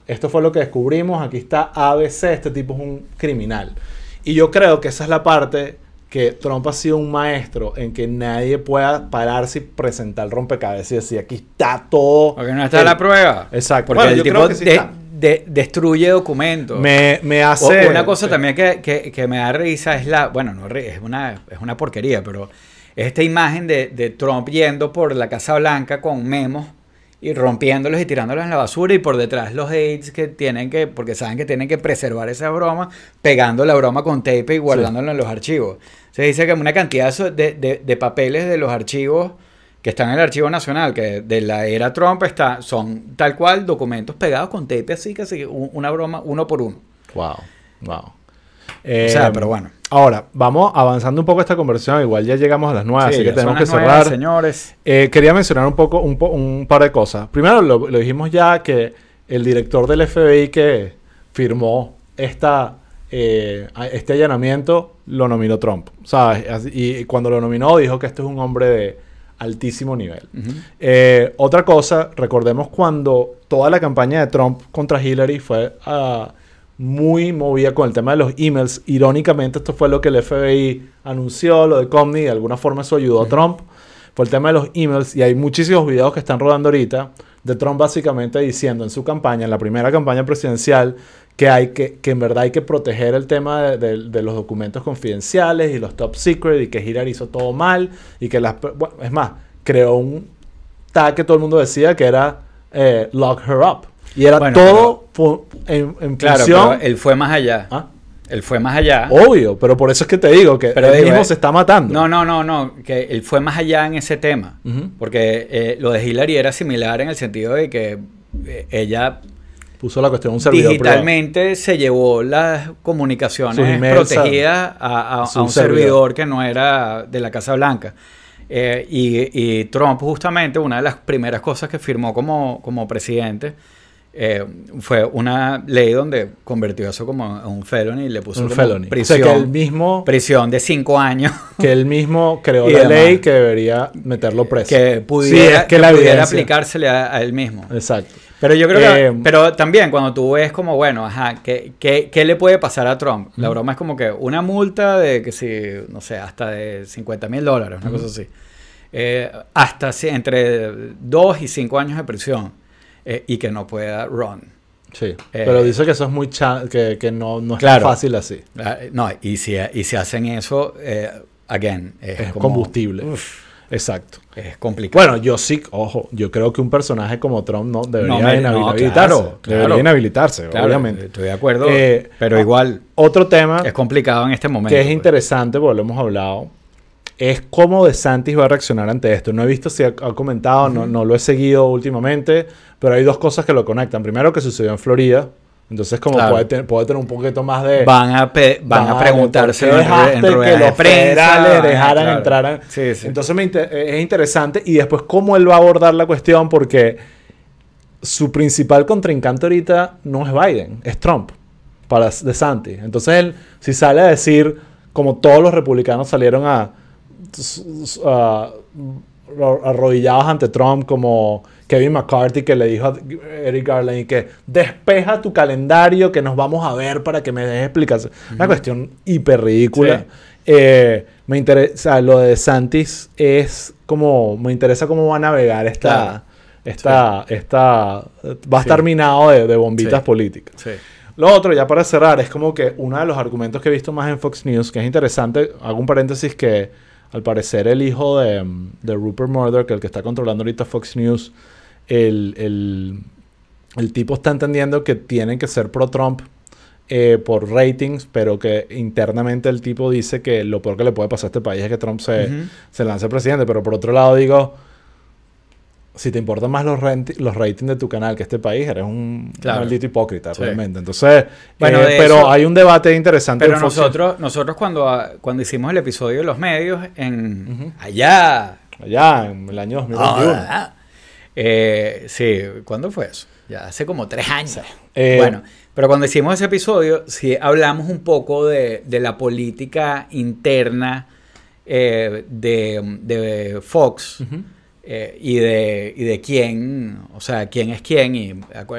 Esto fue lo que descubrimos. Aquí está ABC. Este tipo es un criminal. Y yo creo que esa es la parte que Trump ha sido un maestro en que nadie pueda pararse y presentar el rompecabezas y decir, aquí está todo. Porque no está El- la prueba. Exacto. Porque Bueno, el yo tipo creo que sí de- destruye documentos. Me, me O- hace... una cosa sí. también que, que- que me da risa es la. Bueno, no es una, es una porquería, pero es esta imagen de, de Trump yendo por la Casa Blanca con memos y rompiéndolos y tirándolos en la basura y por detrás los aides que tienen que, porque saben que tienen que preservar esa broma, pegando la broma con tape y guardándolo en los archivos. Se dice que una cantidad de, de, papeles de los archivos que están en el archivo nacional, que de la era Trump está, son tal cual documentos pegados con tape así, que una broma uno por uno. Wow, wow. O sea, pero bueno. Ahora, vamos avanzando un poco esta conversación. Igual ya llegamos a las nueve, Sí, así que tenemos que las nueve, cerrar. señores. Eh, quería mencionar un poco, un, po- un par de cosas. Primero, lo, lo dijimos ya que el director del FBI que firmó esta, eh, este allanamiento lo nominó Trump. ¿Sabes? Y cuando lo nominó dijo que este es un hombre de altísimo nivel. Eh, otra cosa, recordemos cuando toda la campaña de Trump contra Hillary fue ah, muy movida con el tema de los emails. Irónicamente, esto fue lo que el FBI anunció, lo de Comey, de alguna forma eso ayudó a Trump. Fue el tema de los emails y hay muchísimos videos que están rodando ahorita de Trump básicamente diciendo en su campaña, en la primera campaña presidencial, que hay que, que en verdad hay que proteger el tema de, de- de los documentos confidenciales y los top secret y que Hillary hizo todo mal y que las... bueno, es más, creó un tag que todo el mundo decía que era eh, lock her up. Y era Bueno, todo en, en Claro, pero él fue más allá. ¿Ah? Él fue más allá. Obvio, pero por eso es que te digo que Pero él digo, mismo eh, se está matando. No, no, no, no, que él fue más allá en ese tema. Porque eh, lo de Hillary era similar en el sentido de que ella Puso la cuestión un servidor privado. digitalmente se llevó las comunicaciones a- protegidas a, a- a a un servidor. servidor que no era de la Casa Blanca. Eh, y, y Trump justamente una de las primeras cosas que firmó como, como presidente eh, fue una ley donde convirtió eso como en un felony y le puso Un como felony. prisión, o sea, que él mismo, prisión de cinco años que él mismo creó <laughs> la demás. ley que debería meterlo preso. que Sí, pudiera, es que que la pudiera evidencia- aplicársele a, a él mismo. Exacto. Pero yo creo que, Eh, pero también cuando tú ves como, bueno, ajá, ¿qué, qué, qué le puede pasar a Trump? La broma es como que una multa de que si, no sé, hasta de 50 mil dólares, una cosa así. Eh, hasta entre 2 y 5 años de prisión eh, y que no pueda run. Sí. Eh, Pero dice que eso es muy cha- que, que no, no es Claro. fácil así. Ah, No, y si, y si hacen eso, eh, again, es, Es como- combustible. uf, Exacto. es complicado. Bueno, yo sí, ojo, yo creo que un personaje como Trump no debería No, me- inabil- no, inhabilitarse. claro, Debería claro. inhabilitarse, Claro, obviamente. Estoy de acuerdo, Eh, pero ah, igual Otro tema es complicado en este momento. que es pues. interesante, porque lo hemos hablado, es cómo DeSantis va a reaccionar ante esto. No he visto si ha, ha comentado, no, no lo he seguido últimamente, pero hay dos cosas que lo conectan. Primero, que sucedió en Florida. Entonces, como Claro. puede, te- puede tener un poquito más de... van a, pe- van a preguntarse ¿por qué en, dejaste en ruedas que de los prensa, dejaran claro. entrar a- Sí, sí. Entonces me inter- es interesante y después cómo él va a abordar la cuestión porque su principal contrincante ahorita no es Biden, es Trump para DeSantis. Entonces él si sale a decir como todos los republicanos salieron a, a- arrodillados ante Trump como Kevin McCarthy que le dijo a Eric Garland que despeja tu calendario que nos vamos a ver para que me des explicación. Una cuestión hiper ridícula. Sí. Eh, me interesa, lo de Santis es como, me interesa cómo va a navegar esta, Claro. esta, esta, va a Sí. estar minado de, de bombitas políticas. Lo otro, ya para cerrar, es como que uno de los argumentos que he visto más en Fox News, que es interesante, hago un paréntesis que al parecer el hijo de, de Rupert Murdoch, el que está controlando ahorita Fox News, el, el, el tipo está entendiendo que tienen que ser pro-Trump eh, por ratings, pero que internamente el tipo dice que lo peor que le puede pasar a este país es que Trump se, se lance presidente. Pero por otro lado digo, si te importan más los, los ratings de tu canal que este país, eres un Claro. maldito hipócrita Sí. realmente. Entonces, Bueno, eh, pero eso- hay un debate interesante. Pero nosotros, nosotros cuando, ah, cuando hicimos el episodio de los medios en allá, Allá, en el año 2021. ah, eh, sí, ¿cuándo fue eso? Ya hace como tres años. Eh, bueno, pero cuando hicimos ese episodio, sí hablamos un poco de, de la política interna eh, de, de Fox. Eh, y, de, y de quién, o sea, quién es quién. Y,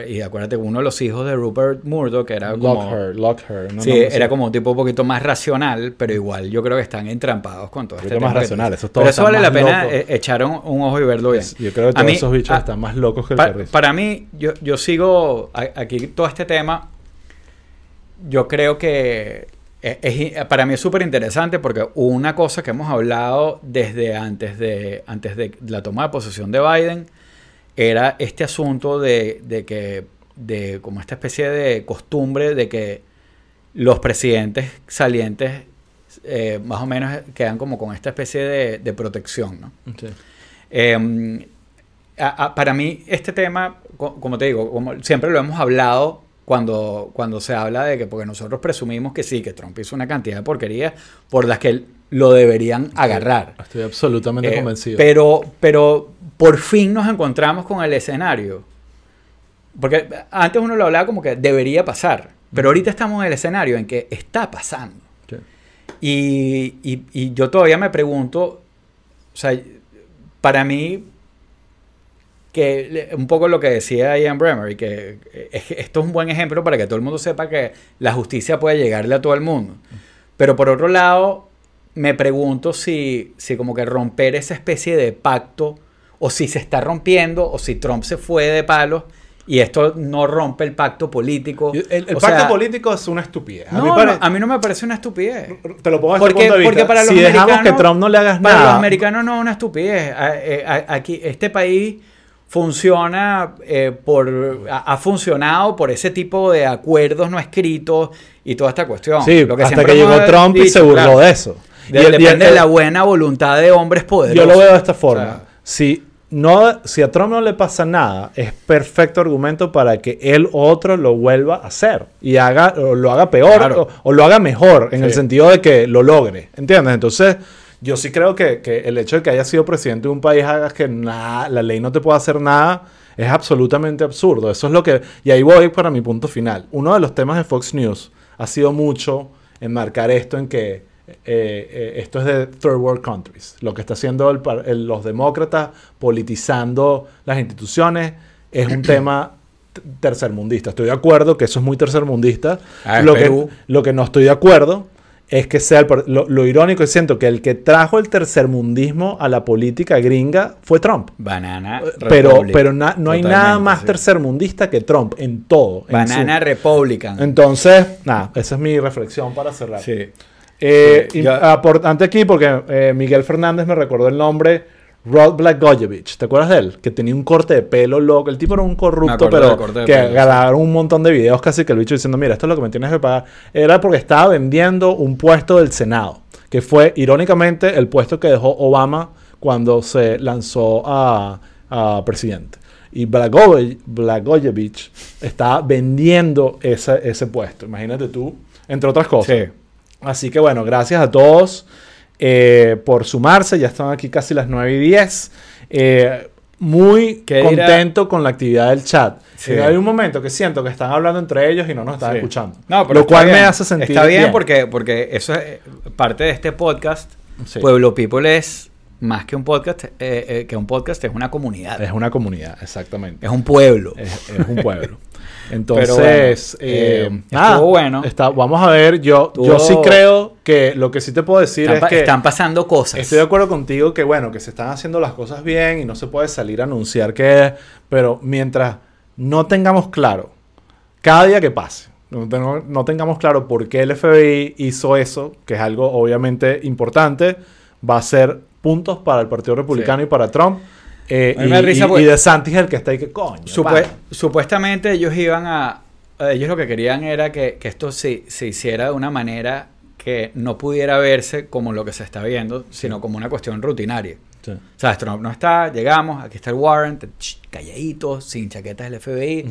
y acuérdate, uno de los hijos de Rupert Murdoch, que era como... Lockher, Lockher. no, sí, no, no sé. era como un tipo un poquito más racional, pero igual yo creo que están entrampados con todo Un este más tema que- racional, esos Pero eso vale la pena eh, echar un, un ojo y verlo bien. Yo creo que todos mí- esos bichos a- están más locos que el Pa- para mí, yo, yo sigo a- aquí todo este tema. Yo creo que es- es- para mí es súper interesante porque una cosa que hemos hablado desde antes de, antes de la toma de posesión de Biden era este asunto de, de que, de como esta especie de costumbre de que los presidentes salientes eh, más o menos quedan como con esta especie de, de protección, ¿no? Sí. Eh, a- a- para mí, este tema, co- como te digo, como siempre lo hemos hablado cuando, cuando se habla de que, porque nosotros presumimos que sí, que Trump hizo una cantidad de porquerías por las que lo deberían agarrar. Estoy absolutamente Eh, convencido. Pero, pero por fin nos encontramos con el escenario. Porque antes uno lo hablaba como que debería pasar. Pero ahorita estamos en el escenario en que está pasando. Sí. Y, y- y yo todavía me pregunto, o sea, para mí, que un poco lo que decía Ian Bremer, y que eh, es que esto es un buen ejemplo para que todo el mundo sepa que la justicia puede llegarle a todo el mundo. Pero por otro lado, me pregunto si, si como que romper esa especie de pacto, o si se está rompiendo, o si Trump se fue de palos, y esto no rompe el pacto político. El, pacto sea, político es una estupidez. A no, mí no, pare- a mí no me parece una estupidez. Te lo pongo este Porque, punto de vista. porque para los si dejamos que americanos- Trump no le hagas Para nada. los americanos no es una estupidez. A- eh, a- Aquí, este país funciona eh, por. Ha, ha funcionado por ese tipo de acuerdos no escritos y toda esta cuestión. Sí, Lo que hasta que llegó Trump y se burló claro. de eso. De- Y el- y depende el- de la buena voluntad de hombres poderosos. Yo lo veo de esta forma. O sea, si, no, si a Trump no le pasa nada, es perfecto argumento para que él o otro lo vuelva a hacer y haga, o lo haga peor Claro. o, o lo haga mejor, en Sí. el sentido de que lo logre. ¿Entiendes? Entonces, yo sí creo que, que el hecho de que haya sido presidente de un país haga que nada, la ley no te pueda hacer nada. Es absolutamente absurdo. Eso es lo que. Y ahí voy para mi punto final. Uno de los temas de Fox News ha sido mucho enmarcar esto en que eh, eh, esto es de third world countries. Lo que está haciendo el par- el- los demócratas politizando las instituciones es un <clears throat> tema tercermundista. Estoy de acuerdo que eso es muy tercermundista. Ah, lo, que, lo que no estoy de acuerdo es que sea el lo, lo irónico siento que el que trajo el tercermundismo a la política gringa fue Trump. Banana. Pero, Republic. pero na- no hay nada más sí. tercermundista que Trump en todo. en Banana su- Republican. Entonces, nada, esa es mi reflexión para cerrar. sí. Eh, Sí, y- ya- aportante aquí porque eh, Miguel Fernández me recordó el nombre Rod Blagojevich. ¿Te acuerdas de él? Que tenía un corte de pelo loco. El tipo era un corrupto, pero que pelo, sí. un montón de videos casi que el bicho diciendo, mira, esto es lo que me tienes que pagar. Era porque estaba vendiendo un puesto del Senado, que fue irónicamente el puesto que dejó Obama cuando se lanzó a, a presidente. Y Blagojevich, estaba vendiendo ese, ese puesto. Imagínate tú, entre otras cosas. Sí. Así que bueno, gracias a todos eh, por sumarse. Ya están aquí casi las 9 y 10. Eh, muy contento con la actividad del chat. Sí. Hay un momento que siento que están hablando entre ellos y no nos están Sí. escuchando. No, pero Lo cual me hace sentir Está bien, bien. Porque, porque eso es eh, parte de este podcast. Sí. Pueblo People es más que un podcast, eh, eh, que un podcast es una comunidad. Es una comunidad, exactamente. Es un pueblo. Es, es un pueblo. <laughs> Entonces, bueno, eh, eh, nada, estuvo bueno. está- vamos a ver, yo, yo sí creo que lo que sí te puedo decir Están, es que... están pasando cosas. Estoy de acuerdo contigo que, bueno, que se están haciendo las cosas bien y no se puede salir a anunciar que... Pero mientras no tengamos claro, cada día que pase, no, tengo- no tengamos claro por qué el FBI hizo eso, que es algo obviamente importante, va a ser puntos para el Partido Republicano y para Trump. Eh, y, me risa y- de Santis el que está ahí que coño. Supuestamente ellos iban a... Ellos lo que querían era que, que esto se, se hiciera de una manera que no pudiera verse como lo que se está viendo, sino como una cuestión rutinaria. Sí. O sea, Trump no está, llegamos, aquí está el warrant, calladitos, sin chaquetas del FBI,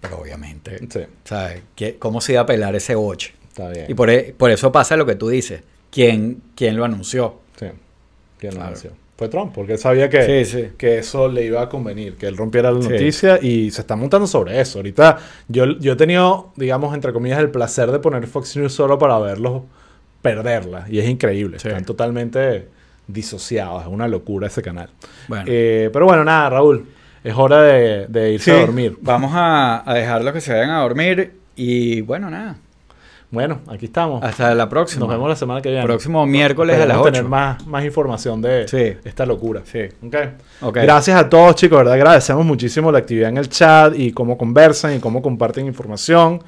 pero obviamente, Sí, ¿sabes? ¿Qué- ¿Cómo se iba a pelar ese boche? está bien. Y por, e- por eso pasa lo que tú dices. ¿Quién, quién lo anunció? Sí. ¿Quién lo Claro. anunció? Fue Trump, porque él sabía que, Sí, sí. que eso le iba a convenir, que él rompiera la Sí. noticia y se está montando sobre eso. Ahorita yo, yo he tenido, digamos, entre comillas, el placer de poner Fox News solo para verlos perderla. Y es increíble. Están totalmente disociados. Es una locura ese canal. Bueno. Eh, pero bueno, nada, Raúl. Es hora de, de irse a dormir. Vamos a, a dejarlos que se vayan a dormir y bueno, nada. Bueno, aquí estamos. Hasta la próxima. Nos vemos la semana que viene. Próximo miércoles a las Esperemos 8. tener más, más información de Sí. esta locura. Sí. Ok. Ok. Gracias a todos, chicos. ¿verdad? Agradecemos muchísimo la actividad en el chat y cómo conversan y cómo comparten información.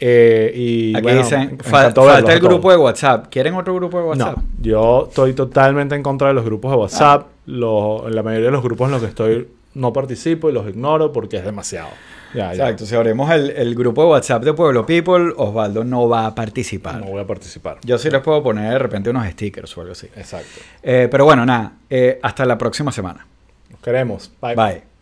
Eh, y Aquí bueno, dicen, me fa- encantó verlos falta el grupo de WhatsApp. ¿Quieren otro grupo de WhatsApp? No, yo estoy totalmente en contra de los grupos de WhatsApp. Lo- la mayoría de los grupos en los que estoy no participo y los ignoro porque es demasiado. Ya, ya. Exacto. Si abrimos el, el grupo de WhatsApp de Pueblo People, Osvaldo no va a participar. No voy a participar. Yo sí les puedo poner de repente unos stickers o algo así. Exacto. Eh, pero bueno, nada. eh, hasta la próxima semana. Nos queremos. Bye.